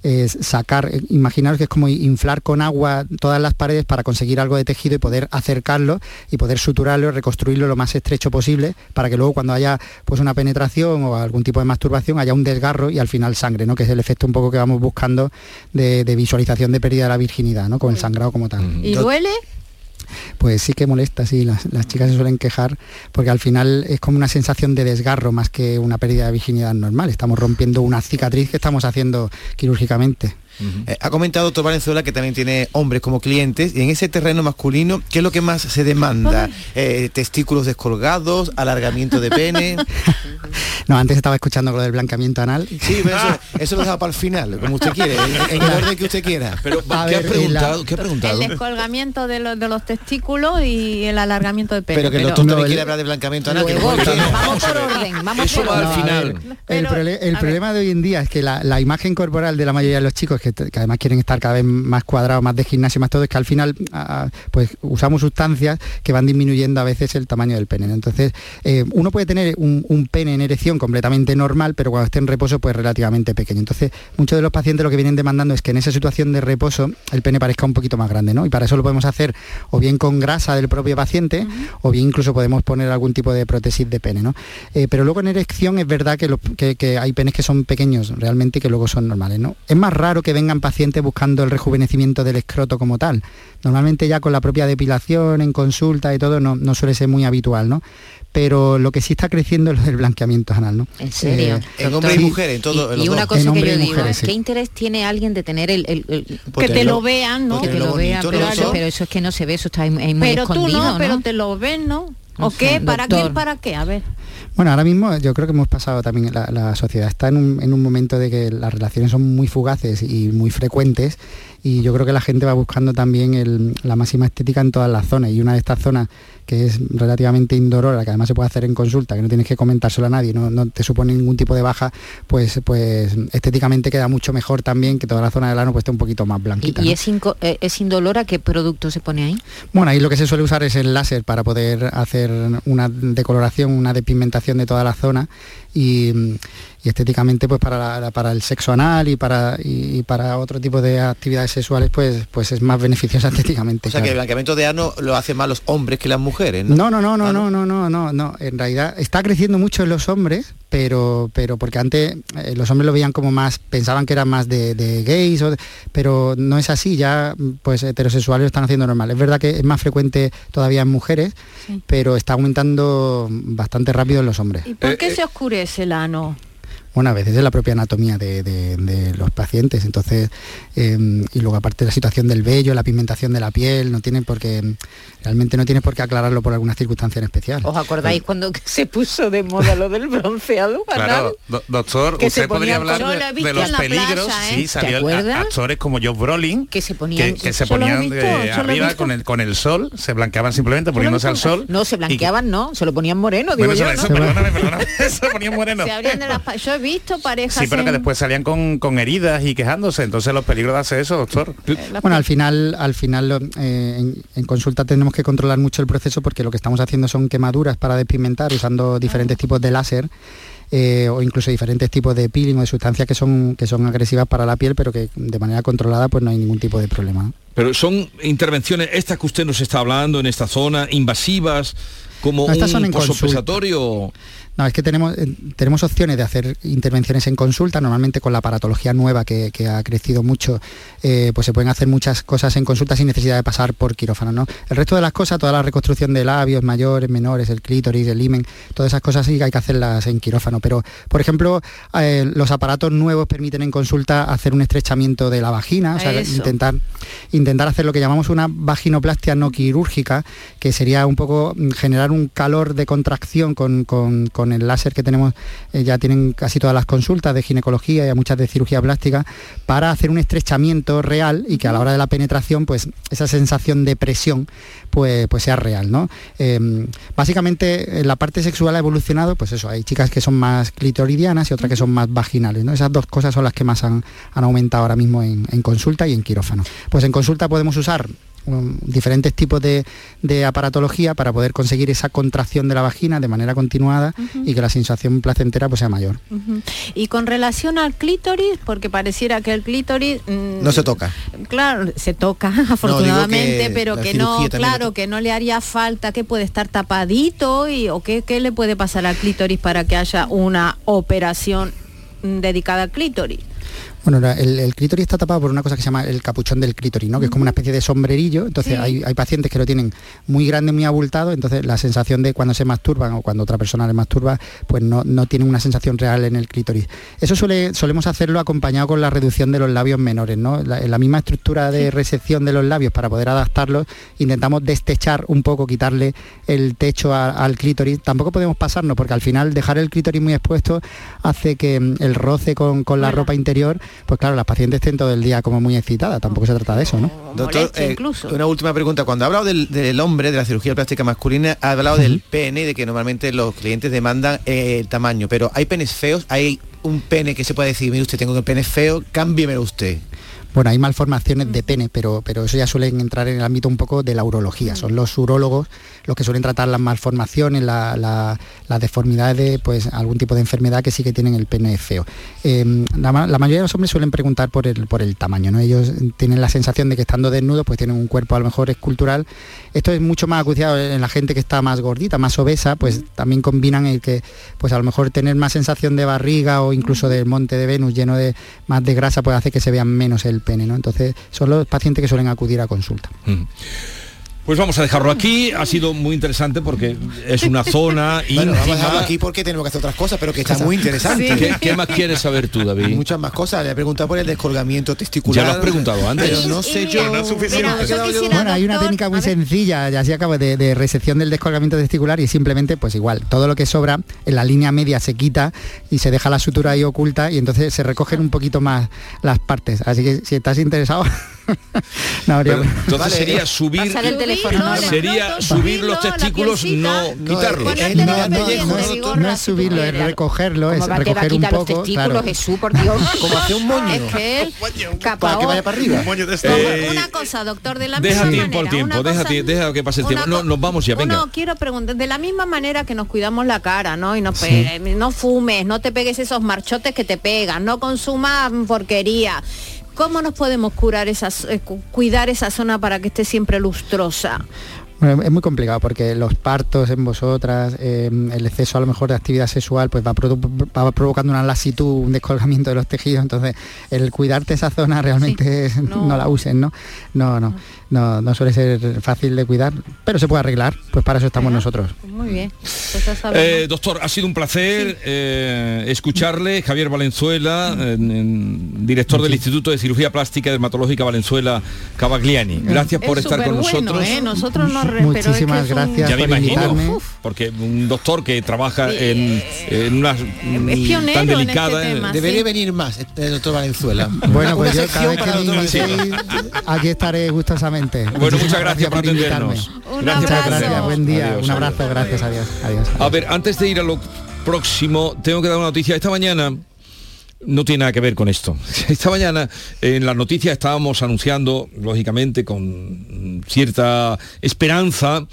es sacar, eh, imaginaros que es como inflar con agua todas las paredes para conseguir algo de tejido y poder acercarlo y poder suturarlo y reconstruirlo lo más estrecho posible para que luego cuando haya pues una penetración o algún tipo de masturbación haya un desgarro y al final sangre, ¿no? que es el efecto un poco que vamos buscando de, de visualización de pérdida de la virginidad, ¿no? con el sangrado como tal. ¿Y duele? Pues sí que molesta, sí, las, las chicas se suelen quejar porque al final es como una sensación de desgarro más que una pérdida de virginidad normal. Estamos rompiendo una cicatriz que estamos haciendo quirúrgicamente. Eh, ha comentado doctor Valenzuela que también tiene hombres como clientes y en ese terreno masculino, ¿qué es lo que más se demanda? Eh, testículos descolgados, alargamiento de pene. No, antes estaba escuchando lo del blancamiento anal. Sí, pero eso, eso lo deja para el final, como usted quiere, en, el orden que usted quiera. Pero, ¿qué ha ver, preguntado? la- ¿Qué ha preguntado? El descolgamiento de los, de los testículos y el alargamiento de pene. Pero que el doctor también quiere hablar de blancamiento anal. Luego, bien. vamos por orden, vamos Eso por va al orden. final. El, Pero, problema de hoy en día es que la, la imagen corporal de la mayoría de los chicos, que, que además quieren estar cada vez más cuadrados, más de gimnasio, más todo, es que al final pues usamos sustancias que van disminuyendo a veces el tamaño del pene. Entonces, eh, uno puede tener un, un pene en erección completamente normal, pero cuando esté en reposo, pues relativamente pequeño. Entonces, muchos de los pacientes lo que vienen demandando es que en esa situación de reposo el pene parezca un poquito más grande, ¿no? Y para eso lo podemos hacer o bien con grasa del propio paciente, o bien incluso podemos poner algún tipo de prótesis de pene, ¿no? Eh, pero luego en erección es verdad que, lo- que- que hay penes que son pequeños realmente y que luego son normales, ¿no? Es más raro que vengan pacientes buscando el rejuvenecimiento del escroto como tal. Normalmente ya con la propia depilación, en consulta y todo, no, no suele ser muy habitual, ¿no? Pero lo que sí está creciendo es el blanqueamiento anal, ¿no? En serio. Eh, En hombres y mujeres, en todo. en Y, una cosa En que yo digo, mujeres, sí. ¿qué interés tiene alguien de tener el... el- el- Pues que te lo vean, ¿no? que te lo vean, pero, ¿no, eso, doctor? pero eso es que no se ve, eso está ahí, ahí muy Pero tú no, ¿no? pero te lo ven, ¿no? ¿O qué? ¿Para doctor. qué? ¿Para qué? A ver. Bueno, ahora mismo yo creo que hemos pasado también, la, sociedad está en un, en un momento de que las relaciones son muy fugaces y muy frecuentes y yo creo que la gente va buscando también el- la máxima estética en todas las zonas y una de estas zonas que es relativamente indolora, que además se puede hacer en consulta, que no tienes que comentárselo a nadie, no, no te supone ningún tipo de baja, pues, pues estéticamente queda mucho mejor también que toda la zona del ano pues esté un poquito más ¿Y, blanquita. y ¿no? es, inco- eh, es indolora? ¿Qué producto se pone ahí? Bueno, ahí lo que se suele usar es el láser para poder hacer una decoloración, una despigmentación de toda la zona y, y estéticamente pues para, la- para el sexo anal y para, y, para otro tipo de actividades sexuales pues, pues es más beneficiosa estéticamente. O sea que el blanqueamiento de ano lo hacen más los hombres que las mujeres, ¿no? No, no, no, no, Ah, no, no, no, no, no. En realidad está creciendo mucho en los hombres, pero, pero porque antes eh, los hombres lo veían como más, pensaban que era más de, de gays, o de- pero no es así. Ya, pues heterosexuales lo están haciendo normal. Es verdad que es más frecuente todavía en mujeres, pero está aumentando bastante rápido en los hombres. ¿Y por Eh, qué eh. se oscurece el ano? Bueno, a veces es la propia anatomía de, los pacientes, entonces, eh, y luego aparte la situación del vello, la pigmentación de la piel, no tiene por qué, realmente no tienes por qué aclararlo por alguna circunstancia en especial. ¿Os acordáis cuando se puso de moda lo del bronceado? Claro, do- doctor, Que se usted podría hablar con- de, los peligros. playa, ¿eh? Sí, ¿Te salió actores como Josh Brolin Que se ponían... que, que se visto, he arriba con el, con el sol, se blanqueaban simplemente poniéndose al sol. No, se blanqueaban, no, se lo ponían moreno, digo yo, eso, ¿no? perdóname, perdóname, se ponían moreno. Se abrían de las pa- Yo he visto parejas Sí, pero que después salían con, con heridas y quejándose. Entonces los peligros de hacer eso, doctor. Bueno, al final, al final eh, en, en consulta tenemos que controlar mucho el proceso porque lo que estamos haciendo son quemaduras para despigmentar usando diferentes tipos de láser. eh, o incluso diferentes tipos de peeling o de sustancias que son que son agresivas para la piel pero que de manera controlada pues no hay ningún tipo de problema ¿no? Pero son intervenciones, estas que usted nos está hablando en esta zona, invasivas. como No, estas son un en consulta. posoperatorio. No, es que tenemos, eh, tenemos opciones de hacer intervenciones en consulta, normalmente con la aparatología nueva que, que ha crecido mucho, eh, pues se pueden hacer muchas cosas en consulta sin necesidad de pasar por quirófano. ¿no? El resto de las cosas, toda la reconstrucción de labios mayores, menores, el clítoris, el himen, todas esas cosas sí que hay que hacerlas en quirófano. Pero, por ejemplo, eh, los aparatos nuevos permiten en consulta hacer un estrechamiento de la vagina, o sea, Eso. intentar, intentar hacer lo que llamamos una vaginoplastia no quirúrgica, que sería un poco mm, generar un calor de contracción con, con- con el láser que tenemos, eh, ya tienen casi todas las consultas de ginecología y muchas de cirugía plástica, para hacer un estrechamiento real y que a la hora de la penetración, pues esa sensación de presión, pues, pues sea real, ¿no? Eh, básicamente, eh, la parte sexual ha evolucionado, pues eso, hay chicas que son más clitoridianas y otras que son más vaginales, ¿no? Esas dos cosas son las que más han, han aumentado ahora mismo en consulta y en quirófano. Pues en consulta podemos usar um, diferentes tipos de, de aparatología para poder conseguir esa contracción de la vagina de manera continuada y que la sensación placentera pues sea mayor. Y con relación al clítoris, porque pareciera que el clítoris... mm, No se toca. Claro, se toca afortunadamente, que pero que no, claro, que no le haría falta, que puede estar tapadito y o qué, qué le puede pasar al clítoris para que haya una operación mm, dedicada al clítoris. Bueno, el, el clítoris está tapado por una cosa que se llama el capuchón del clítoris, ¿no? Que es como una especie de sombrerillo. Entonces Sí. hay, hay pacientes que lo tienen muy grande, muy abultado. Entonces la sensación de cuando se masturban o cuando otra persona le masturba, pues no, no tienen una sensación real en el clítoris. Eso suele, solemos hacerlo acompañado con la reducción de los labios menores, ¿no? La, en la misma estructura de resección de los labios para poder adaptarlos, intentamos destechar un poco, quitarle el techo a- al clítoris. Tampoco podemos pasarnos porque al final dejar el clítoris muy expuesto hace que mm, el roce con, con la ropa interior, pues claro, las pacientes estén todo el día como muy excitadas. Tampoco se trata de eso, ¿no? Doctor, eh, una última pregunta. Cuando ha hablado del, del hombre, de la cirugía plástica masculina, ha hablado del pene, de que normalmente los clientes demandan eh, el tamaño, pero hay penes feos, hay un pene que se puede decir, mire usted, tengo el pene feo, cámbiemelo usted. Bueno, hay malformaciones de pene, pero, pero eso ya suelen entrar en el ámbito un poco de la urología. Son los urólogos los que suelen tratar las malformaciones, la- la- las deformidades de pues, algún tipo de enfermedad que sí que tienen el pene feo. Eh, la, ma- la mayoría de los hombres suelen preguntar por el, por el tamaño, ¿no? Ellos tienen la sensación de que estando desnudos pues tienen un cuerpo a lo mejor escultural. Esto es mucho más acuciado en la gente que está más gordita, más obesa, pues también combinan el que pues a lo mejor tener más sensación de barriga o incluso del monte de Venus lleno de más de grasa puede hacer que se vean menos el pene, ¿no? Entonces son los pacientes que suelen acudir a consulta. Pues vamos a dejarlo aquí. Ha sido muy interesante porque es una zona Bueno, vamos a dejarlo íntima. aquí porque tenemos que hacer otras cosas, pero que está muy interesante. ¿Qué, qué más quieres saber tú, David? Muchas más cosas. Le he preguntado por el descolgamiento testicular. Ya lo has preguntado antes. Pero no sé yo. Bueno, hay una técnica muy sencilla, ya así acabo, de, de resección del descolgamiento testicular y simplemente, pues igual, todo lo que sobra en la línea media se quita y se deja la sutura ahí oculta y entonces se recogen un poquito más las partes. Así que si estás interesado, no habría... Pero entonces sería subir el teléfono, Norma. sería subir los testículos no quitarlos No, no, no, no es subirlo, es recogerlo, es ¿Cómo va- te va a recoger un los poco. testículos, claro. Jesús, por Dios? Como hace un moño. Es que él, Para que vaya para arriba. Eh, una cosa, doctor, de la deja misma tiempo al manera, deja, cosa- ti- deja que pase el tiempo no, nos vamos ya venga Uno, quiero preguntar, de la misma manera que nos cuidamos la cara, ¿no? Y no, no fumes, no te pegues esos marchotes que te pegan, no consumas porquería. ¿Cómo nos podemos curar eh, cu- cuidar esa zona para que esté siempre lustrosa? Bueno, es muy complicado porque los partos en vosotras, eh, el exceso a lo mejor de actividad sexual, pues va, produ- va provocando una lasitud, un descolgamiento de los tejidos. Entonces, el cuidarte esa zona realmente no. la usen, ¿no? No, no, no, no suele ser fácil de cuidar, pero se puede arreglar. Pues para eso estamos nosotros. Muy bien. Pues. Eh, doctor, ha sido un placer eh, escucharle. Javier Valenzuela, en- en- director del Instituto de Cirugía Plástica y Dermatológica Valenzuela Cavagliani. Gracias por Es estar con nosotros. ¿eh? Nosotros nos re- pero es que Muchísimas es un- gracias Ya me por imagino, invitarme. porque un doctor que trabaja en, en una mm, tan en delicada este tema, Debería venir más el doctor Valenzuela. Bueno, pues yo cada vez que me aquí estaré gustosamente. Bueno, muchas gracias por atendernos. Un Gracias por abrazo. Gracias, buen día, Adiós, un abrazo, adiós. gracias, adiós, adiós. A ver, antes de ir a lo próximo, tengo que dar una noticia. Esta mañana no tiene nada que ver con esto. Esta mañana en las noticias estábamos anunciando, lógicamente, con cierta esperanza,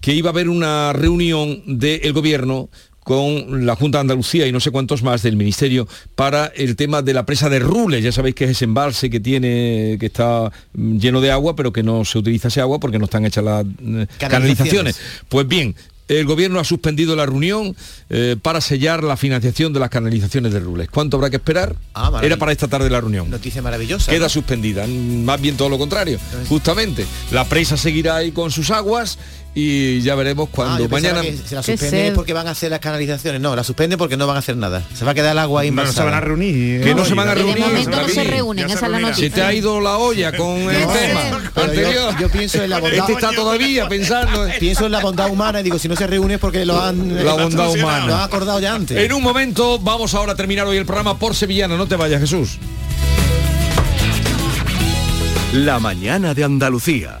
que iba a haber una reunión del gobierno con la Junta de Andalucía y no sé cuántos más del Ministerio para el tema de la presa de Rules. Ya sabéis que es ese embalse que tiene, que está lleno de agua, pero que no se utiliza ese agua porque no están hechas las eh, canalizaciones. Pues bien, el gobierno ha suspendido la reunión eh, para sellar la financiación de las canalizaciones de Rules. ¿Cuánto habrá que esperar? Ah. Era para esta tarde la reunión. Noticia maravillosa. Queda ¿no? suspendida, más bien todo lo contrario. Justamente, la presa seguirá ahí con sus aguas y ya veremos Ah, cuando pensaba mañana... que se la suspenden es porque van a hacer las canalizaciones. No, la suspenden porque no van a hacer nada. Se va a quedar el agua ahí No, no se van a reunir. Que no se van a Que de reunir. momento no se reúnen, esa es la Se noticia. te ha ido la olla con el tema yo- anterior. Yo, pienso en la bondad. Este está todavía pensando. Pienso en la bondad humana y digo, si no se reúne es porque lo han... La bondad humana. Lo han acordado ya antes. En un momento vamos ahora a terminar hoy el programa por Sevillana. No te vayas, Jesús. La mañana de Andalucía.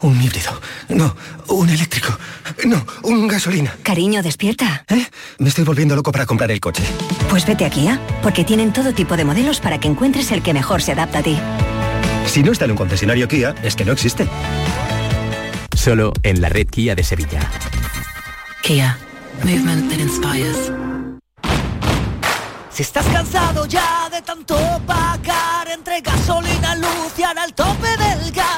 Un híbrido. No, un eléctrico. No, un gasolina. Cariño, despierta. ¿Eh? Me estoy volviendo loco para comprar el coche. Pues vete a Kia, porque tienen todo tipo de modelos para que encuentres el que mejor se adapta a ti. Si no está en un concesionario Kia, es que no existe. Solo en la red Kia de Sevilla. Kia. Movement that inspires. Si estás cansado ya de tanto pagar entre gasolina, luz y el tope del gas,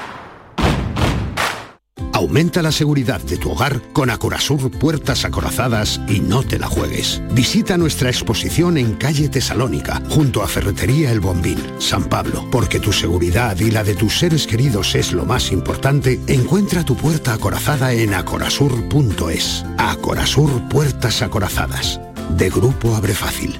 Aumenta la seguridad de tu hogar con Acorazur Puertas Acorazadas y no te la juegues. Visita nuestra exposición en calle Tesalónica, junto a Ferretería El Bombín, San Pablo. Porque tu seguridad y la de tus seres queridos es lo más importante, encuentra tu puerta acorazada en acorazur.es. Acorazur Puertas Acorazadas. De Grupo Abre Fácil.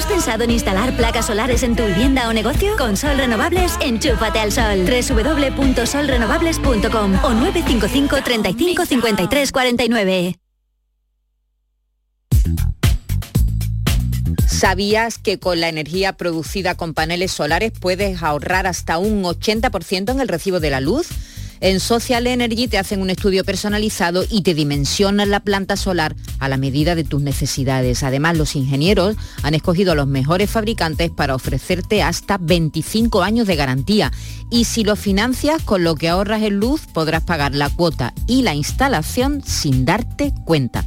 ¿Has pensado en instalar placas solares en tu vivienda o negocio? Con Sol Renovables, enchúfate al sol. www.solrenovables.com o 955 35 53 49. ¿Sabías que con la energía producida con paneles solares puedes ahorrar hasta un 80% en el recibo de la luz? En Social Energy te hacen un estudio personalizado y te dimensionan la planta solar a la medida de tus necesidades. Además, los ingenieros han escogido a los mejores fabricantes para ofrecerte hasta 25 años de garantía. Y si lo financias con lo que ahorras en luz, podrás pagar la cuota y la instalación sin darte cuenta.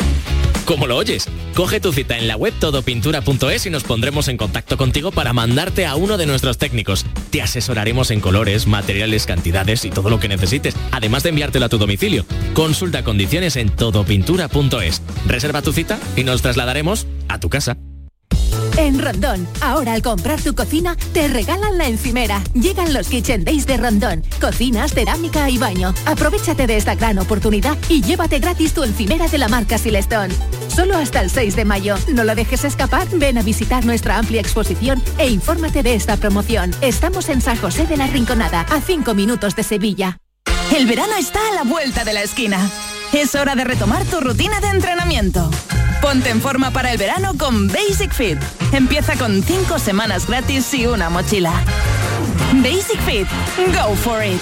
¿Cómo lo oyes? Coge tu cita en la web todopintura.es y nos pondremos en contacto contigo para mandarte a uno de nuestros técnicos. Te asesoraremos en colores, materiales, cantidades y todo lo que necesites, además de enviártelo a tu domicilio. Consulta condiciones en todopintura.es. Reserva tu cita y nos trasladaremos a tu casa. En Rondón, ahora al comprar tu cocina, te regalan la encimera. Llegan los Kitchen Days de Rondón. Cocinas, cerámica y baño. Aprovechate de esta gran oportunidad y llévate gratis tu encimera de la marca Silestone. Solo hasta el 6 de mayo. No lo dejes escapar. Ven a visitar nuestra amplia exposición e infórmate de esta promoción. Estamos en San José de la Rinconada, a 5 minutos de Sevilla. El verano está a la vuelta de la esquina. Es hora de retomar tu rutina de entrenamiento. Ponte en forma para el verano con Basic Fit. Empieza con 5 semanas gratis y una mochila. Basic Fit. Go for it.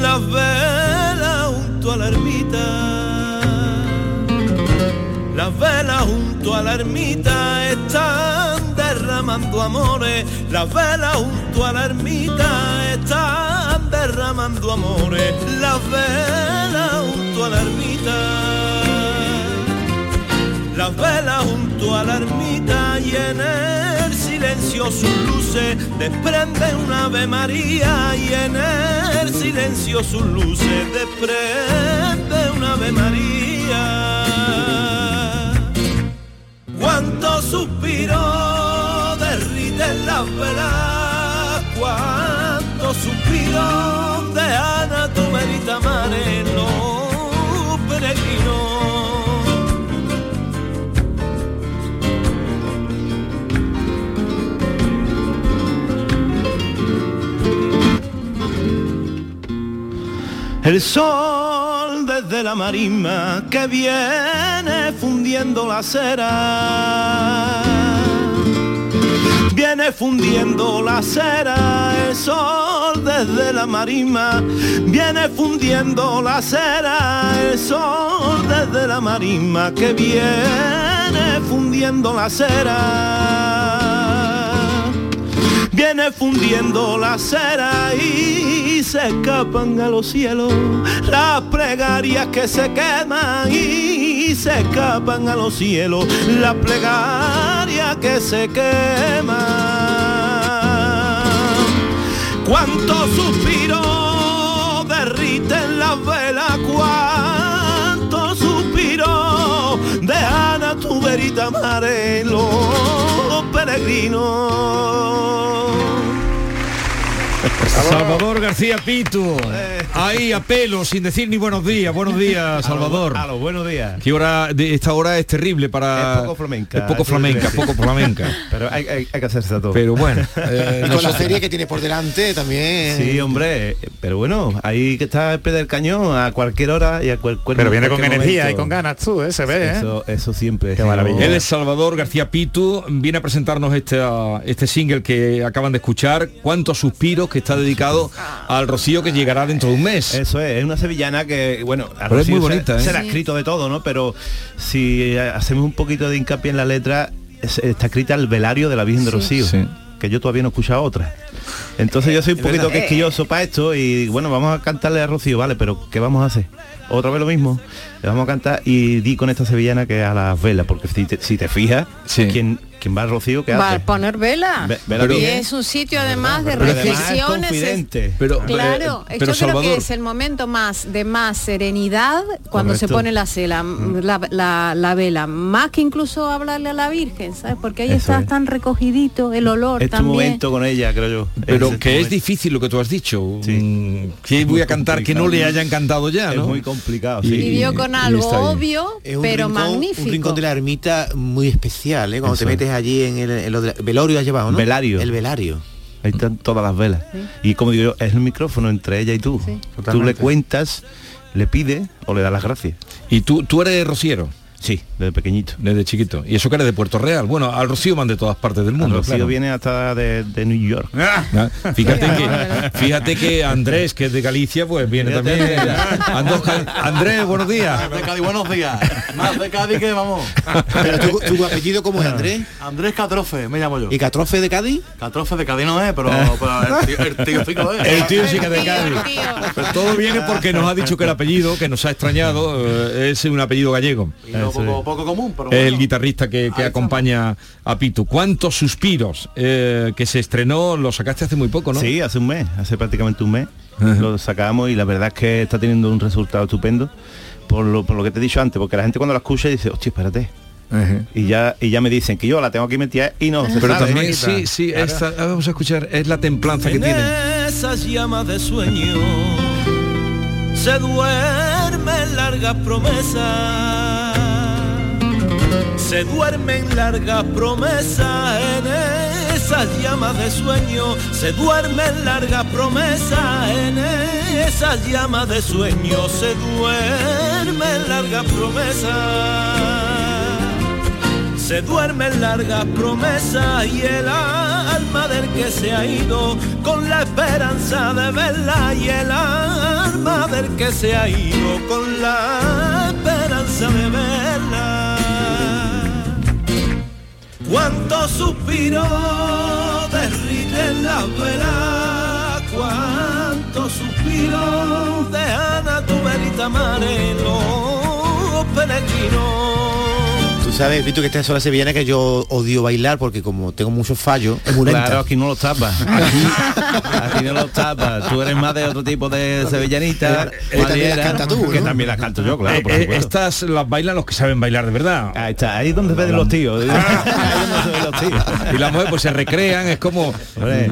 las velas junto a la ermita. Las velas junto a la ermita están derramando amores. Las velas junto a la ermita están derramando amores. Las velas junto a la ermita. Las velas junto a la ermita y en el silencio sus luces desprende una Ave María y en el silencio sus luces desprende una Ave María. Cuánto suspiro derriten las velas, El sol desde la marisma que viene fundiendo la cera. Viene fundiendo la cera, el sol desde la marisma. Viene fundiendo la cera, el sol desde la marisma que viene fundiendo la cera viene fundiendo la cera y se escapan a los cielos las plegarias que se queman y se escapan a los cielos las plegarias que se queman. Cuántos suspiros derriten las velas, cuántos suspiros dejan a tu verita mare los peregrinos. Salvador García Pitu. Ahí a pelo, sin decir ni buenos días. Buenos días, Salvador. A los buenos días. ¿Qué hora de esta hora es terrible para. Es poco flamenca. Es poco flamenca, Sí. poco flamenca. Pero hay, hay- hay que hacerse a todo. Pero bueno. eh, Y con la serie que tiene por delante también. Sí, hombre, pero bueno, ahí que está el pie del cañón a cualquier hora y a cualquier Pero viene con energía y con ganas tú, ¿eh? Se ve, ¿eh? Eso, eso siempre. Qué maravilla. Él es Salvador García Pitu, viene a presentarnos este, este single que acaban de escuchar, Cuántos suspiros, que está dedicado al Rocío que llegará dentro de un mes. Eso es, es una sevillana que, bueno, a Pero es Rocío muy se- bonita, ¿eh? se, le ha Sí. escrito de todo, ¿no? Pero si eh, hacemos un poquito de hincapié en la letra, es- está escrita el velario de la Virgen de Sí. Rocío. Sí. que yo todavía no he escuchado otra. Entonces yo soy un Es poquito verdad. quisquilloso para esto y bueno, vamos a cantarle a Rocío, vale, pero ¿qué vamos a hacer? Otra vez lo mismo. Le vamos a cantar y di con esta sevillana que a las velas, porque si te, si te fijas, ¿quién, quién va a Rocío? ¿Qué Va a poner vela. Ve- vela y es un sitio además de Pero además es reflexiones. es- confidente. Pero, claro, eh, yo pero creo Salvador- que es el momento más de más serenidad cuando se pone la cela, la, la- la vela, más que incluso hablarle a la Virgen, ¿sabes? Porque ahí está es. tan recogidito el olor Es tu también. momento con ella, creo yo. Pero Ese que es difícil lo que tú has dicho. Mm, Que voy a cantar que no le complicado. haya encantado ya, Es ¿no? muy complicado, Y- sí. Vivió con algo obvio, Es pero rincón, magnífico. Un rincón de la ermita muy especial, ¿eh? Cuando Eso te es. Allí en el en lo de- velorio allá abajo, ¿no? Velario. El velario. Ahí están todas las velas. Y como digo yo, es el micrófono entre ella y tú. Tú le cuentas, le pides o le das las gracias. Y tú, tú eres rociero. Sí, desde pequeñito. Desde chiquito. Y eso que eres de Puerto Real. Bueno, al Rocío van de todas partes del mundo. El Rocío claro. viene hasta de, de New York. Ah, Fíjate que, fíjate que Andrés, que es de Galicia, pues viene también. Ando- Andrés, buenos días. De Cádiz, buenos días. Más de Cádiz que vamos. Pero tu, tu apellido cómo es, Andrés? Andrés Catrofe, me llamo yo. ¿Y Catrofe de Cádiz? Catrofe de Cádiz no es, pero, pero el, tío, el tío sí que lo es. El tío sí que es de Cádiz. Pero todo viene porque nos ha dicho que el apellido, que nos ha extrañado, eh, es un apellido gallego. No poco, poco común, pero El guitarrista que, que acompaña a Pitu. ¿Cuántos suspiros eh, que se estrenó lo sacaste hace muy poco, no? Sí, hace un mes, hace prácticamente un mes. Lo sacamos y la verdad es que está teniendo un resultado estupendo. Por lo, por lo que te he dicho antes, porque la gente cuando la escucha dice, hostia, espérate. Y ya, y ya me dicen que yo la tengo aquí metida y no se Pero sabe. también, sí, sí, Claro. esta- ah, vamos a escuchar, es la templanza que En tiene. esas llamas de sueño se duermen largas promesas. Se duermen largas promesas en esas llamas de sueño. Se duermen largas promesas en esas llamas de sueño. Se duermen largas promesas. Se duermen largas promesas y el alma del que se ha ido con la esperanza de verla y el alma del que se ha ido con la esperanza de verla. Cuántos suspiros derriten las velas, cuántos suspiros dejan a tu velita mar en los peregrinos. Sabes, Vito, que esta es la sevillana que yo odio bailar porque como tengo muchos fallos, es muy lenta. Claro, aquí no los tapas. Aquí, aquí no los tapas. Tú eres más de otro tipo de sevillanita. Eh, también las madriera, canta tú, Que ¿no? también las canto yo, claro. Eh, por eh, supuesto. estas las bailan los que saben bailar de verdad. Ahí está, ahí es donde se ven los tíos. Ahí es donde se ven los tíos. Y las mujeres pues se recrean, es como... Hombre,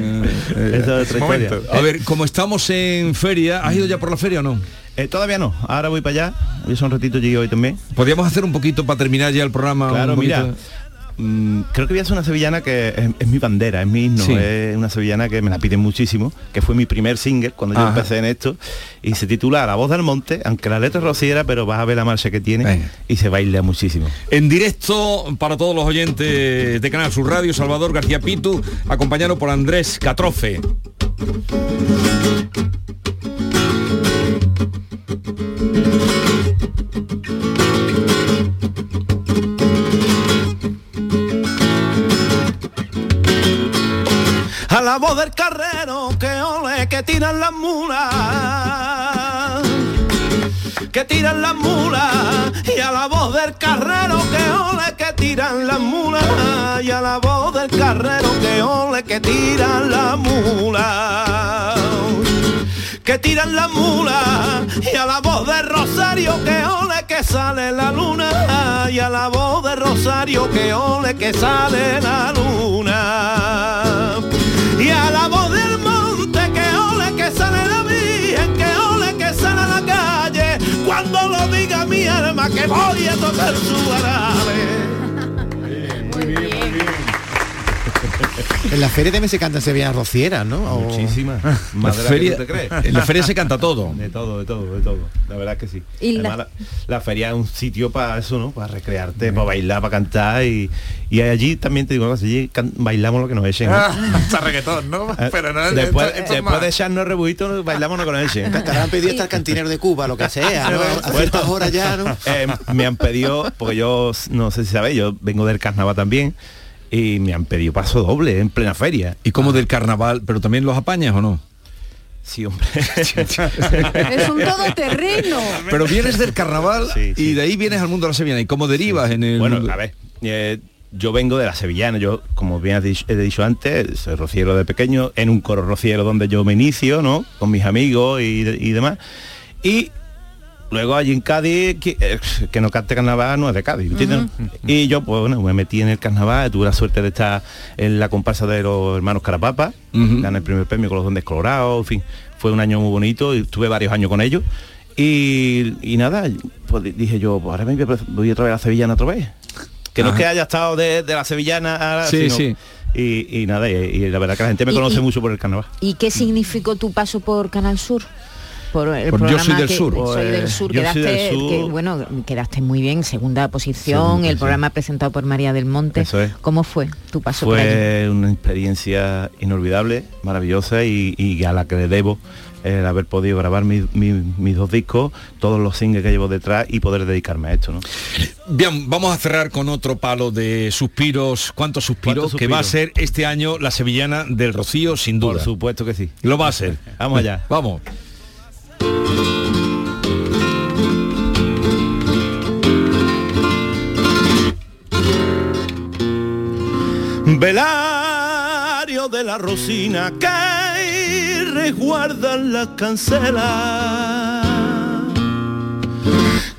eso es otra Momento. historia. A ver, como estamos en feria, ¿has ido ya por la feria o no? Eh, todavía no, ahora voy para allá. Yo son un ratito llegué hoy también. Podríamos hacer un poquito para terminar ya el programa. Claro, mira. mm, creo que voy a hacer una sevillana que es, es mi bandera, es mi himno, Sí. es una sevillana que me la piden muchísimo, que fue mi primer single cuando yo empecé en esto y se titula La voz del monte, aunque la letra es rociera, pero vas a ver la marcha que tiene y se baila muchísimo. En directo para todos los oyentes de Canal Sur Radio, Salvador García Pitu, acompañado por Andrés Catrofe. A la voz del carrero que ole que tiran las mulas que tiran las mulas y a la voz del carrero que ole que tiran las mulas y a la voz del carrero que ole que tiran las mulas que tiran las mulas y a la voz de Rosario que ole que sale la luna y a la voz de Rosario que ole que sale la luna. Y a la voz del monte que ole que sale la virgen que ole que sale la calle cuando lo diga mi alma que voy a tocar su árabe En la feria también se cantan sevillanas rocieras, ¿no? O- Muchísimas. La Más de la feria- que tú te crees. en la feria se canta todo. De todo, de todo, de todo. La verdad es que sí. Y la- Además, la... la feria es un sitio para eso, ¿no? Para recrearte, para bailar, para cantar y, y allí también te digo cosa, allí can- bailamos lo que nos echen. ¿no? Hasta reggaetón, ¿no? Eh, Pero no después, esto- esto es después más. de echarnos rebujitos, bailamos lo que nos echen. Te habrán pedido el cantinero de Cuba, lo que sea, ¿no? A ciertas horas ya, ¿no? Eh, me han pedido, porque yo no sé si sabéis, yo vengo del carnaval también, y me han pedido paso doble en plena feria. ¿Y como del carnaval? ¿Pero también los apañas o no? Sí, hombre. Es un todoterreno. Pero vienes del carnaval y de ahí vienes al mundo de la sevillana. ¿Y cómo derivas en el Bueno, mundo? a ver, eh, yo vengo de la sevillana, yo, como bien has dicho, he dicho antes, soy rociero de pequeño, en un coro rociero donde yo me inicio, ¿no? Con mis amigos y, y demás. Y luego allí en Cádiz, que, eh, que no cante carnaval no es de Cádiz, ¿entiendes? Y yo, pues bueno, me metí en el carnaval, tuve la suerte de estar en la comparsa de los hermanos Carapapa, gané el primer premio con los Dondes Colorados, en fin, fue un año muy bonito y tuve varios años con ellos. Y, y nada, pues di- dije yo, pues ahora me voy a- voy otra vez a la sevillana otra vez. Que no es que haya estado de, de la sevillana ahora, Sí, sino- sí. Y, y nada, y, y la verdad que la gente me conoce y- mucho por el carnaval. ¿Y qué significó tu paso por Canal Sur? Por el Pues yo programa soy del que- sur. soy del Pues, sur, yo soy quedaste, del sur. que, bueno, quedaste muy bien, segunda posición, Segunda, el sí. programa presentado por María del Monte. Eso es. ¿Cómo fue tu paso por allí? Fue una experiencia inolvidable, maravillosa y, y a la que le debo el haber podido grabar mi- mi- mis dos discos, todos los singles que llevo detrás y poder dedicarme a esto, ¿no? Bien, vamos a cerrar con otro palo de suspiros. ¿Cuántos suspiros? ¿Cuántos Que va a suspiros? ser este año la sevillana del Rocío, sin duda. Por supuesto que sí. Lo va a ser. Vamos allá. Vamos. Velario de la Rosina que resguardan las cancelas.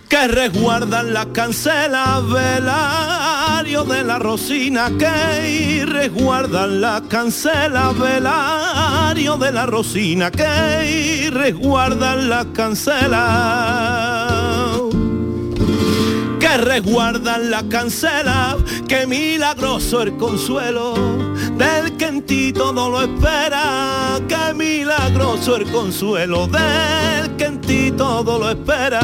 Que resguardan las cancelas, velario de la Rosina, que resguardan las cancelas, velario de la Rosina, que resguardan las cancelas que resguardan la cancela, que milagroso el consuelo del que en ti todo lo espera, que milagroso el consuelo del que en ti todo lo espera.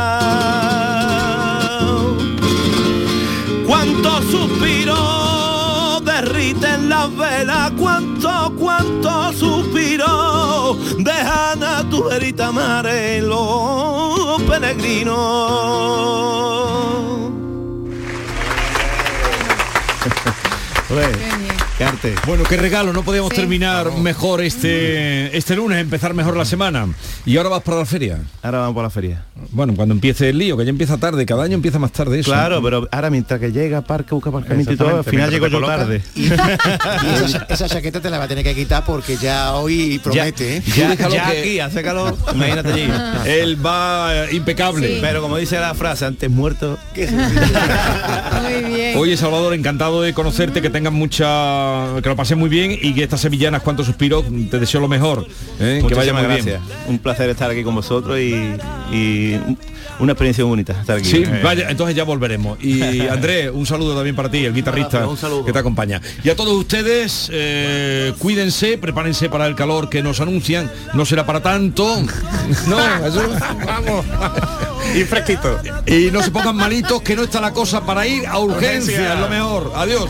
Cuánto suspiro derriten las velas, cuánto, cuánto suspiro dejan a tu verita mare los peregrinos. Bueno, qué regalo, no podíamos terminar mejor este este lunes, empezar mejor la semana. Y ahora vas para la feria. Ahora vamos por la feria. Bueno, cuando empiece el lío, que ya empieza tarde, cada año empieza más tarde eso. Claro, pero ahora mientras que llega parque, busca aparcamiento y todo, al final llego yo tarde. Y esa, esa chaqueta te la va a tener que quitar porque ya hoy promete, ¿eh? Ya, ya que- aquí hace calor, imagínate allí. Él va eh, impecable. Pero como dice la frase, antes muerto que Muy bien. Oye, Salvador, encantado de conocerte, que tengas mucha... que lo pases muy bien y que estas sevillanas, cuantos suspiros, te deseo lo mejor. ¿eh? que vaya muy gracias. bien. Un placer estar aquí con vosotros y, y una experiencia muy bonita estar aquí. Sí, Eh, vaya, entonces ya volveremos. Y Andrés, un saludo también para ti, el guitarrista Un saludo. que te acompaña. Y a todos ustedes, eh, cuídense, prepárense para el calor que nos anuncian. No será para tanto. No, eso- vamos. Y fresquito. Y no se pongan malitos, que no está la cosa para ir a urgencia, Urgencia. es lo mejor. Adiós.